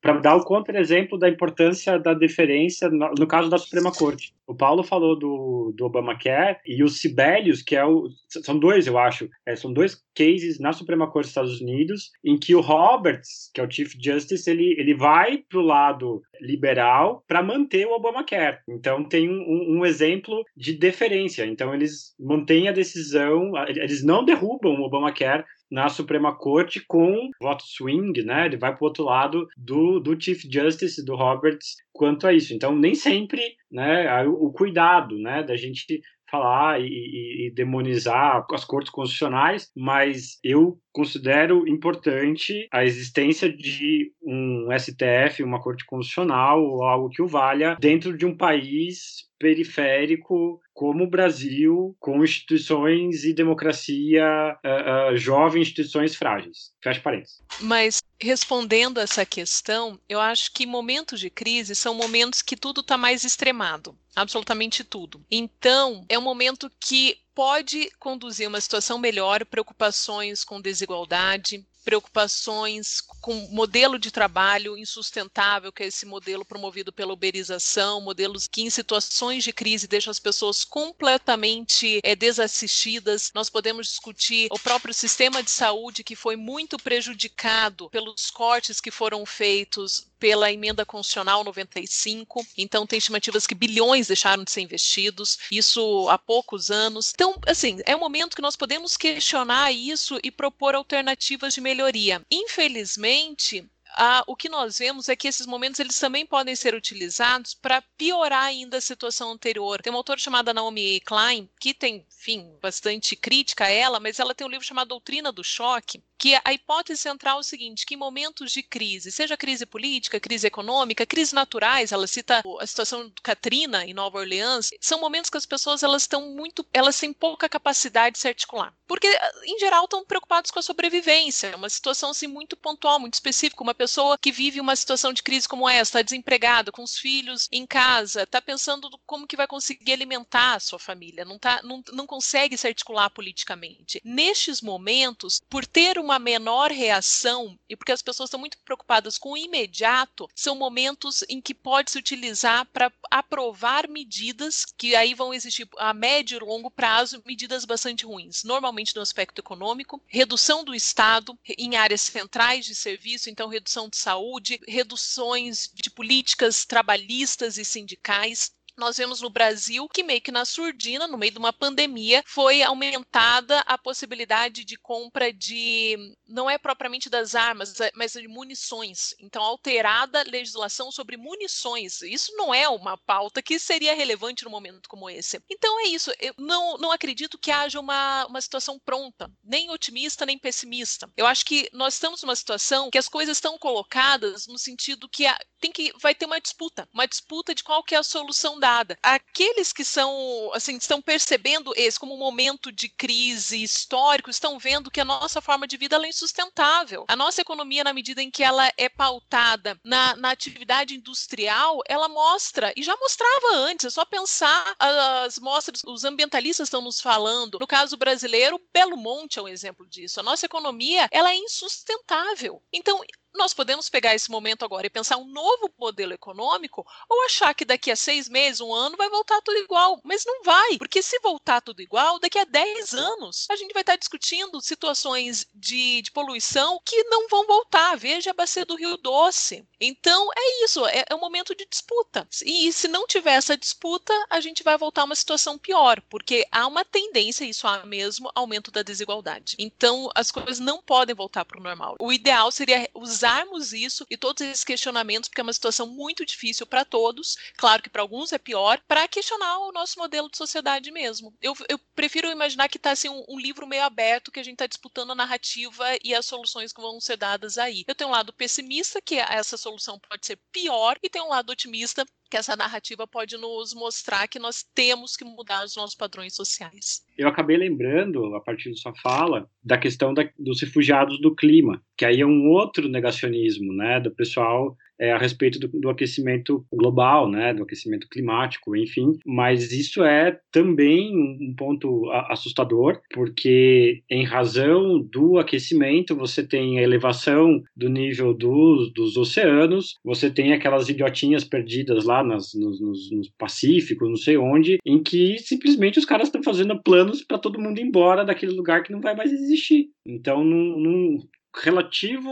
para dar o contra-exemplo da importância da deferência no, no, caso da Suprema Corte. O Paulo falou do, do Obamacare e o Sibelius, que é o. São dois, eu acho. É, são dois cases na Suprema Corte dos Estados Unidos em que o Roberts, que é o Chief Justice, ele, ele vai para o lado liberal para manter o Obamacare. Então tem um, um, exemplo de deferência. Então eles mantêm a decisão, eles não derrubam o Obamacare na Suprema Corte com voto swing, né? Ele vai para o outro lado do, do Chief Justice, do Roberts, quanto a isso. Então, nem sempre, né? O, cuidado, né? Da gente falar e, e, e, demonizar as cortes constitucionais, mas eu considero importante a existência de um STF, uma corte constitucional, ou algo que o valha dentro de um país periférico como o Brasil, com instituições e democracia uh, uh, jovem, instituições frágeis. Fecha parênteses. Mas respondendo essa questão, eu acho que momentos de crise são momentos que tudo está mais extremado, absolutamente tudo. Então, é um momento que pode conduzir uma situação melhor, preocupações com desigualdade, preocupações com modelo de trabalho insustentável, que é esse modelo promovido pela uberização, modelos que em situações de crise deixam as pessoas completamente é, desassistidas. Nós podemos discutir o próprio sistema de saúde que foi muito prejudicado pelos cortes que foram feitos pela emenda constitucional 95. Então, tem estimativas que bilhões deixaram de ser investidos, isso há poucos anos. Então, assim, é um momento que nós podemos questionar isso e propor alternativas de melhoria. Infelizmente, ah, o que nós vemos é que esses momentos eles também podem ser utilizados para piorar ainda a situação anterior. Tem uma autora chamada Naomi Klein, que tem, enfim, bastante crítica a ela, mas ela tem um livro chamado Doutrina do Choque, que a hipótese central é o seguinte, que em momentos de crise, seja crise política, crise econômica, crises naturais, ela cita a situação do Katrina em Nova Orleans, são momentos que as pessoas elas estão muito, elas têm pouca capacidade de se articular. Porque, em geral, estão preocupados com a sobrevivência, é uma situação assim muito pontual, muito específica, uma pessoa que vive uma situação de crise como essa, está desempregada, com os filhos em casa, está pensando como que vai conseguir alimentar a sua família, não, tá, não, não consegue se articular politicamente. Nestes momentos, por ter uma menor reação e porque as pessoas estão muito preocupadas com o imediato, são momentos em que pode se utilizar para aprovar medidas que aí vão existir a médio e longo prazo, medidas bastante ruins, normalmente no aspecto econômico, redução do Estado em áreas centrais de serviço, então redução de saúde, reduções de políticas trabalhistas e sindicais, nós vemos no Brasil que meio que na surdina, no meio de uma pandemia, foi aumentada a possibilidade de compra de não é propriamente das armas, é, mas de munições. Então, alterada legislação sobre munições. Isso não é uma pauta que seria relevante no momento como esse. Então é isso. Eu não, não acredito que haja uma, uma situação pronta, nem otimista nem pessimista. Eu acho que nós estamos numa situação que as coisas estão colocadas no sentido que a, tem que vai ter uma disputa, uma disputa de qual que é a solução dada. Aqueles que são, assim, estão percebendo esse como um momento de crise histórico, estão vendo que a nossa forma de vida é insustentável. A nossa economia, na medida em que ela é pautada na, na atividade industrial, ela mostra, e já mostrava antes, é só pensar as mostras, os ambientalistas estão nos falando. No caso brasileiro, Belo Monte é um exemplo disso. A nossa economia, ela é insustentável. Então, nós podemos pegar esse momento agora e pensar um novo modelo econômico ou achar que daqui a seis meses, um ano, vai voltar tudo igual. Mas não vai, porque se voltar tudo igual, daqui a dez anos a gente vai estar discutindo situações de, de poluição que não vão voltar. Veja a bacia do Rio Doce. Então é isso, é, é um momento de disputa. E, se não tiver essa disputa, a gente vai voltar a uma situação pior, porque há uma tendência, isso há mesmo, aumento da desigualdade. Então as coisas não podem voltar para o normal. O ideal seria usar usarmos isso e todos esses questionamentos, porque é uma situação muito difícil para todos, claro que para alguns é pior, para questionar o nosso modelo de sociedade mesmo. Eu, eu prefiro imaginar que está assim, um, um, livro meio aberto, que a gente está disputando a narrativa e as soluções que vão ser dadas aí. Eu tenho um lado pessimista, que essa solução pode ser pior, e tem um lado otimista, que essa narrativa pode nos mostrar que nós temos que mudar os nossos padrões sociais. Eu acabei lembrando, a partir da sua fala, da questão da, dos refugiados do clima, que aí é um outro negacionismo, né, do pessoal é, a respeito do, do, aquecimento global, né, do aquecimento climático, enfim. Mas isso é também um ponto assustador, porque em razão do aquecimento você tem a elevação do nível dos, dos oceanos, você tem aquelas idiotinhas perdidas lá nas, nos, nos, nos Pacíficos, não sei onde, em que simplesmente os caras estão fazendo planos para todo mundo ir embora daquele lugar que não vai mais existir. Então, não, não relativo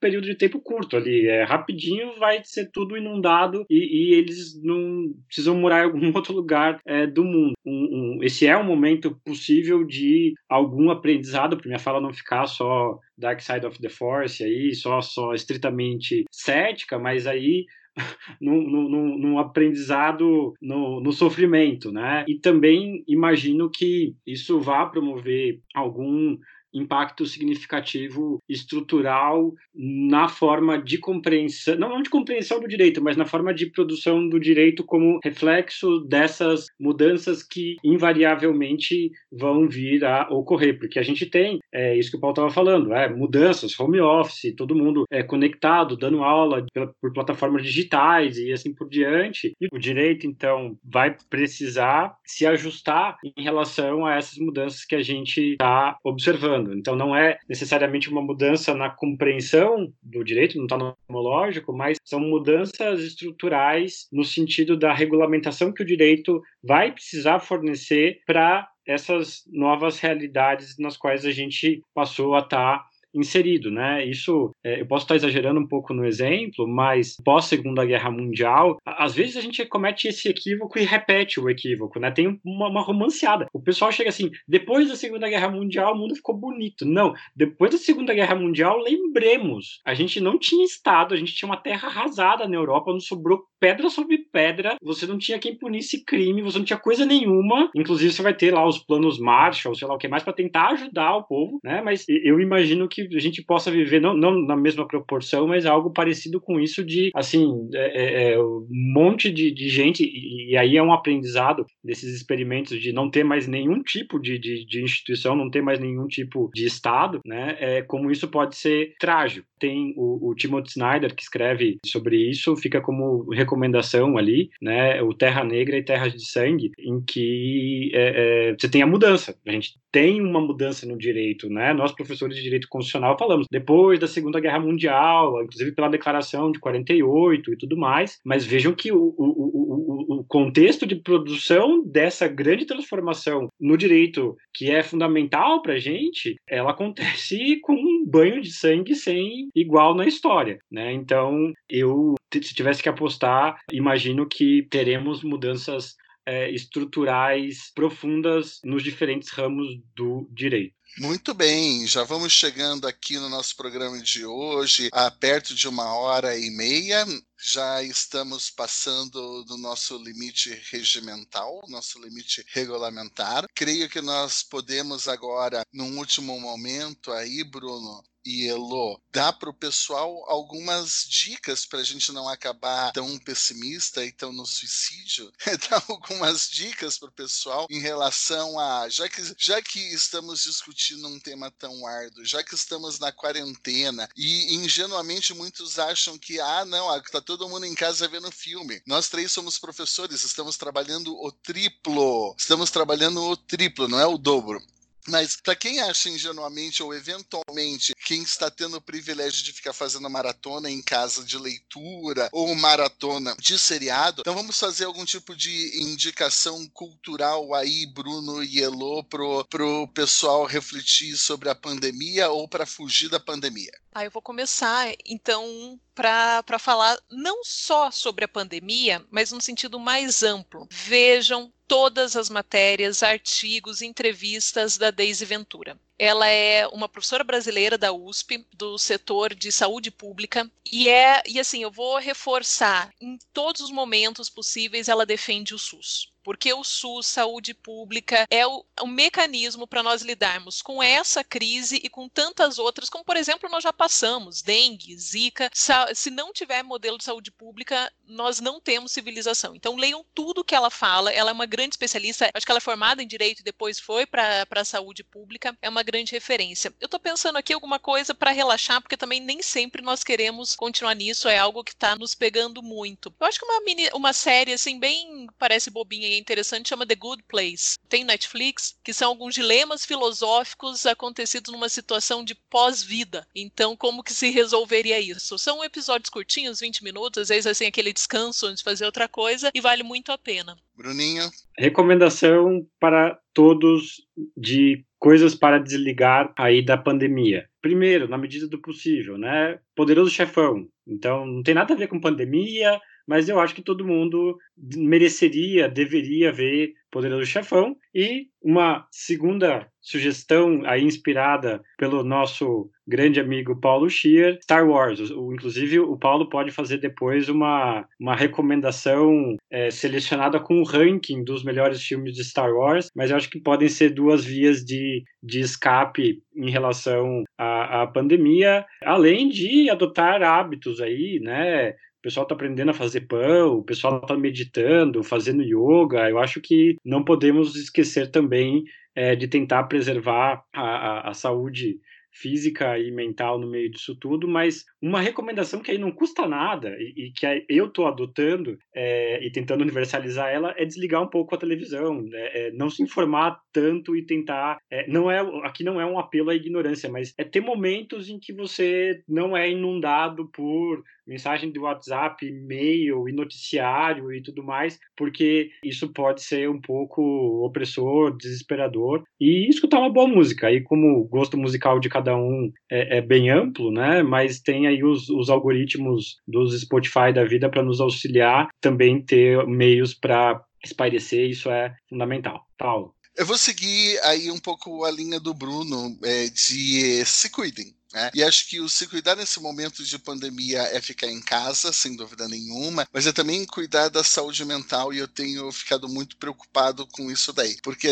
período de tempo curto ali. É rapidinho, vai ser tudo inundado e, e eles não precisam morar em algum outro lugar é, do mundo. Um, um, esse é um momento possível de algum aprendizado, para minha fala não ficar só Dark Side of the Force aí, só, só estritamente cética, mas aí num, aprendizado no, no, sofrimento, né? E também imagino que isso vá promover algum impacto significativo estrutural na forma de compreensão, não de compreensão do direito, mas na forma de produção do direito como reflexo dessas mudanças que invariavelmente vão vir a ocorrer, porque a gente tem, é isso que o Paulo estava falando, é, mudanças, home office, todo mundo é conectado, dando aula pela, por plataformas digitais e assim por diante, e o direito, então, vai precisar se ajustar em relação a essas mudanças que a gente está observando. Falando. Então não é necessariamente uma mudança na compreensão do direito, não está no homológico, mas são mudanças estruturais no sentido da regulamentação que o direito vai precisar fornecer para essas novas realidades nas quais a gente passou a estar tá inserido, né? Isso, é, eu posso estar exagerando um pouco no exemplo, mas pós Segunda Guerra Mundial, às vezes a gente comete esse equívoco e repete o equívoco, né? Tem uma, uma romanceada. O pessoal chega assim, depois da Segunda Guerra Mundial o mundo ficou bonito. Não, depois da Segunda Guerra Mundial, lembremos, a gente não tinha Estado, a gente tinha uma terra arrasada na Europa, não sobrou pedra sobre pedra, você não tinha quem punisse crime, você não tinha coisa nenhuma. Inclusive, você vai ter lá os planos Marshall, sei lá o que mais, para tentar ajudar o povo, né? Mas eu imagino que a gente possa viver, não, não na mesma proporção, mas algo parecido com isso de, assim, é, é, é, um monte de, de gente, e, e, aí é um aprendizado desses experimentos de não ter mais nenhum tipo de, de, de instituição, não ter mais nenhum tipo de Estado, né? É, como isso pode ser trágico. Tem o, o Timothy Snyder, que escreve sobre isso, fica como recomendação ali, né? O Terra Negra e Terras de Sangue, em que é, é, você tem a mudança. A gente tem uma mudança no direito, né? Nós, professores de direito constitucional, falamos depois da Segunda Guerra Mundial, inclusive pela Declaração de 48 e tudo mais, mas vejam que o, o, o, o contexto de produção dessa grande transformação no direito, que é fundamental para a gente, ela acontece com um banho de sangue sem igual na história, né? Então, eu, se tivesse que apostar, imagino que teremos mudanças é, estruturais profundas nos diferentes ramos do direito. Muito bem, já vamos chegando aqui no nosso programa de hoje, a perto de uma hora e meia. Já estamos passando do nosso limite regimental, nosso limite regulamentar. Creio que nós podemos agora, num último momento aí, Bruno, e Elo, dá para o pessoal algumas dicas para a gente não acabar tão pessimista e tão no suicídio? dá algumas dicas para o pessoal em relação a. Já que, já que estamos discutindo um tema tão árduo, já que estamos na quarentena e ingenuamente muitos acham que, ah, não, está todo mundo em casa vendo filme. Nós três somos professores, estamos trabalhando o triplo. Estamos trabalhando o triplo, não é o dobro. Mas para quem acha ingenuamente ou eventualmente quem está tendo o privilégio de ficar fazendo maratona em casa de leitura ou maratona de seriado, então vamos fazer algum tipo de indicação cultural aí, Bruno e Elô, pro, pro pessoal refletir sobre a pandemia ou para fugir da pandemia. Ah, eu vou começar então para falar não só sobre a pandemia, mas no sentido mais amplo. Vejam todas as matérias, artigos, entrevistas da Deise Ventura. Ela é uma professora brasileira da USP, do setor de saúde pública, e é, e assim, eu vou reforçar, em todos os momentos possíveis ela defende o SUS porque o SUS, saúde pública, é o, o mecanismo para nós lidarmos com essa crise e com tantas outras, como por exemplo nós já passamos, dengue, zika. Se não tiver modelo de saúde pública, nós não temos civilização. Então leiam tudo que ela fala. Ela é uma grande especialista. Acho que ela é formada em direito e depois foi para a saúde pública. É uma grande referência. Eu estou pensando aqui alguma coisa para relaxar, porque também nem sempre nós queremos continuar nisso. É algo que está nos pegando muito. Eu acho que uma mini, uma série assim bem parece bobinha interessante chama The Good Place. Tem Netflix, que são alguns dilemas filosóficos acontecidos numa situação de pós-vida. Então, como que se resolveria isso? São episódios curtinhos, 20 minutos, às vezes assim aquele descanso antes de fazer outra coisa e vale muito a pena. Bruninho. Recomendação para todos de coisas para desligar aí da pandemia. Primeiro, na medida do possível, né? Poderoso chefão. Então, não tem nada a ver com pandemia, mas eu acho que todo mundo mereceria, deveria ver Poderoso Chefão. E uma segunda sugestão, aí inspirada pelo nosso grande amigo Paulo Schier, Star Wars. O, inclusive, o Paulo pode fazer depois uma, uma recomendação é, selecionada com o ranking dos melhores filmes de Star Wars, mas eu acho que podem ser duas vias de, de escape em relação à, à pandemia, além de adotar hábitos aí, né? O pessoal está aprendendo a fazer pão, o pessoal está meditando, fazendo yoga. Eu acho que não podemos esquecer também é, de tentar preservar a, a, a saúde física e mental no meio disso tudo, mas uma recomendação que aí não custa nada e, e que eu estou adotando é, e tentando universalizar ela é desligar um pouco a televisão, né? é, não se informar tanto e tentar. É, não é aqui não é um apelo à ignorância, mas é ter momentos em que você não é inundado por mensagem de WhatsApp, e-mail e noticiário e tudo mais, porque isso pode ser um pouco opressor, desesperador. E escutar uma boa música. Aí, como gosto musical de cada um é, é bem amplo, né? Mas tem aí os, os algoritmos dos Spotify da vida para nos auxiliar também ter meios para espairecer, isso é fundamental. Paulo. Eu vou seguir aí um pouco a linha do Bruno é, de se cuidem. Né? E acho que o se cuidar nesse momento de pandemia é ficar em casa, sem dúvida nenhuma, mas é também cuidar da saúde mental e eu tenho ficado muito preocupado com isso daí. Porque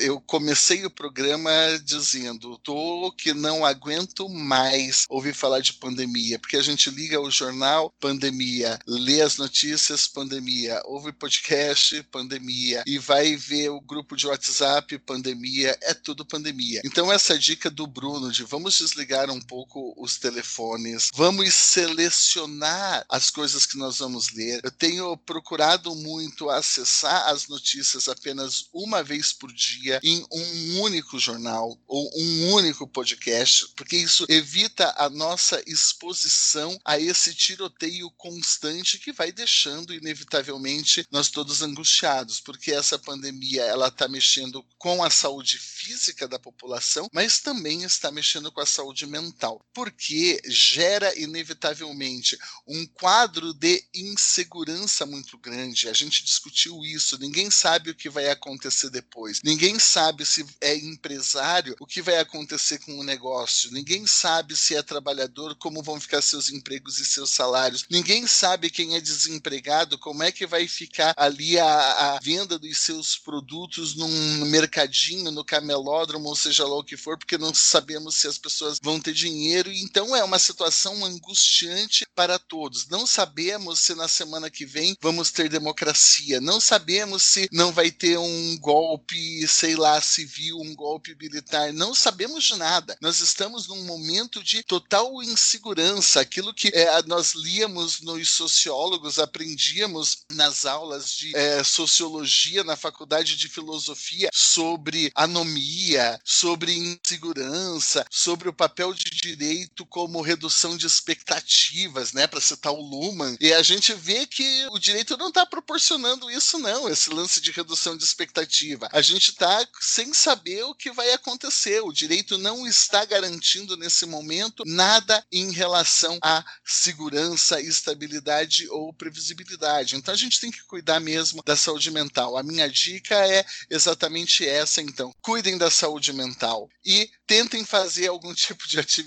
eu comecei o programa dizendo, tô que não aguento mais ouvir falar de pandemia, porque a gente liga o jornal, pandemia, lê as notícias, pandemia, ouve podcast, pandemia, e vai ver o grupo de WhatsApp, pandemia, é tudo pandemia. Então essa dica do Bruno de vamos desligar um um pouco os telefones, vamos selecionar as coisas que nós vamos ler. Eu tenho procurado muito acessar as notícias apenas uma vez por dia em um único jornal ou um único podcast, porque isso evita a nossa exposição a esse tiroteio constante que vai deixando inevitavelmente nós todos angustiados, porque essa pandemia ela está mexendo com a saúde física da população, mas também está mexendo com a saúde mental porque gera inevitavelmente um quadro de insegurança muito grande. A gente discutiu isso, ninguém sabe o que vai acontecer depois. Ninguém sabe se é empresário, o que vai acontecer com o negócio. Ninguém sabe se é trabalhador, como vão ficar seus empregos e seus salários. Ninguém sabe quem é desempregado, como é que vai ficar ali a, a venda dos seus produtos num mercadinho, no camelódromo, ou seja lá o que for, porque não sabemos se as pessoas vão ter dinheiro, então é uma situação angustiante para todos. Não sabemos se na semana que vem vamos ter democracia, não sabemos se não vai ter um golpe, sei lá, civil, um golpe militar, não sabemos de nada. Nós estamos num momento de total insegurança, aquilo que é, nós líamos nos sociólogos, aprendíamos nas aulas de é, sociologia na faculdade de filosofia sobre anomia, sobre insegurança, sobre o papel de direito como redução de expectativas, né, para citar o Luhmann. E a gente vê que o direito não está proporcionando isso, não, esse lance de redução de expectativa. A gente está sem saber o que vai acontecer. O direito não está garantindo nesse momento nada em relação à segurança, estabilidade ou previsibilidade. Então a gente tem que cuidar mesmo da saúde mental. A minha dica é exatamente essa, então. Cuidem da saúde mental e tentem fazer algum tipo de atividade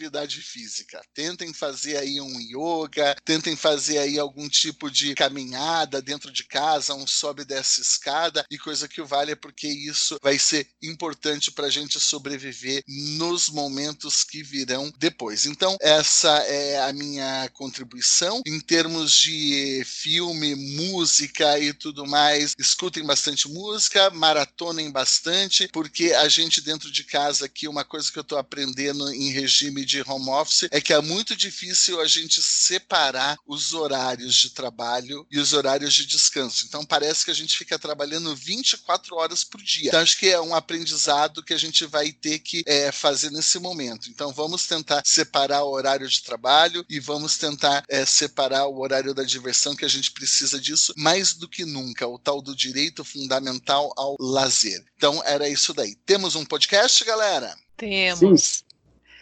física. Tentem fazer aí um yoga, tentem fazer aí algum tipo de caminhada dentro de casa, um sobe desce escada e coisa que vale, porque isso vai ser importante para a gente sobreviver nos momentos que virão depois. Então, essa é a minha contribuição em termos de filme, música e tudo mais. Escutem bastante música, maratonem bastante, porque a gente dentro de casa aqui, uma coisa que eu estou aprendendo em regime de home office é que é muito difícil a gente separar os horários de trabalho e os horários de descanso. Então parece que a gente fica trabalhando 24 horas por dia. Então acho que é um aprendizado que a gente vai ter que é, fazer nesse momento. Então vamos tentar separar o horário de trabalho e vamos tentar é, separar o horário da diversão, que a gente precisa disso mais do que nunca, o tal do direito fundamental ao lazer. Então era isso daí. Temos um podcast, galera? Temos. Sim.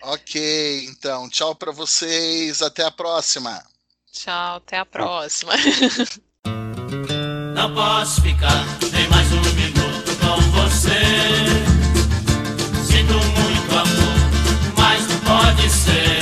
Ok, então, tchau para vocês, até a próxima. Tchau, até a próxima. Não posso ficar nem mais um minuto com você. Sinto muito amor, mas não pode ser.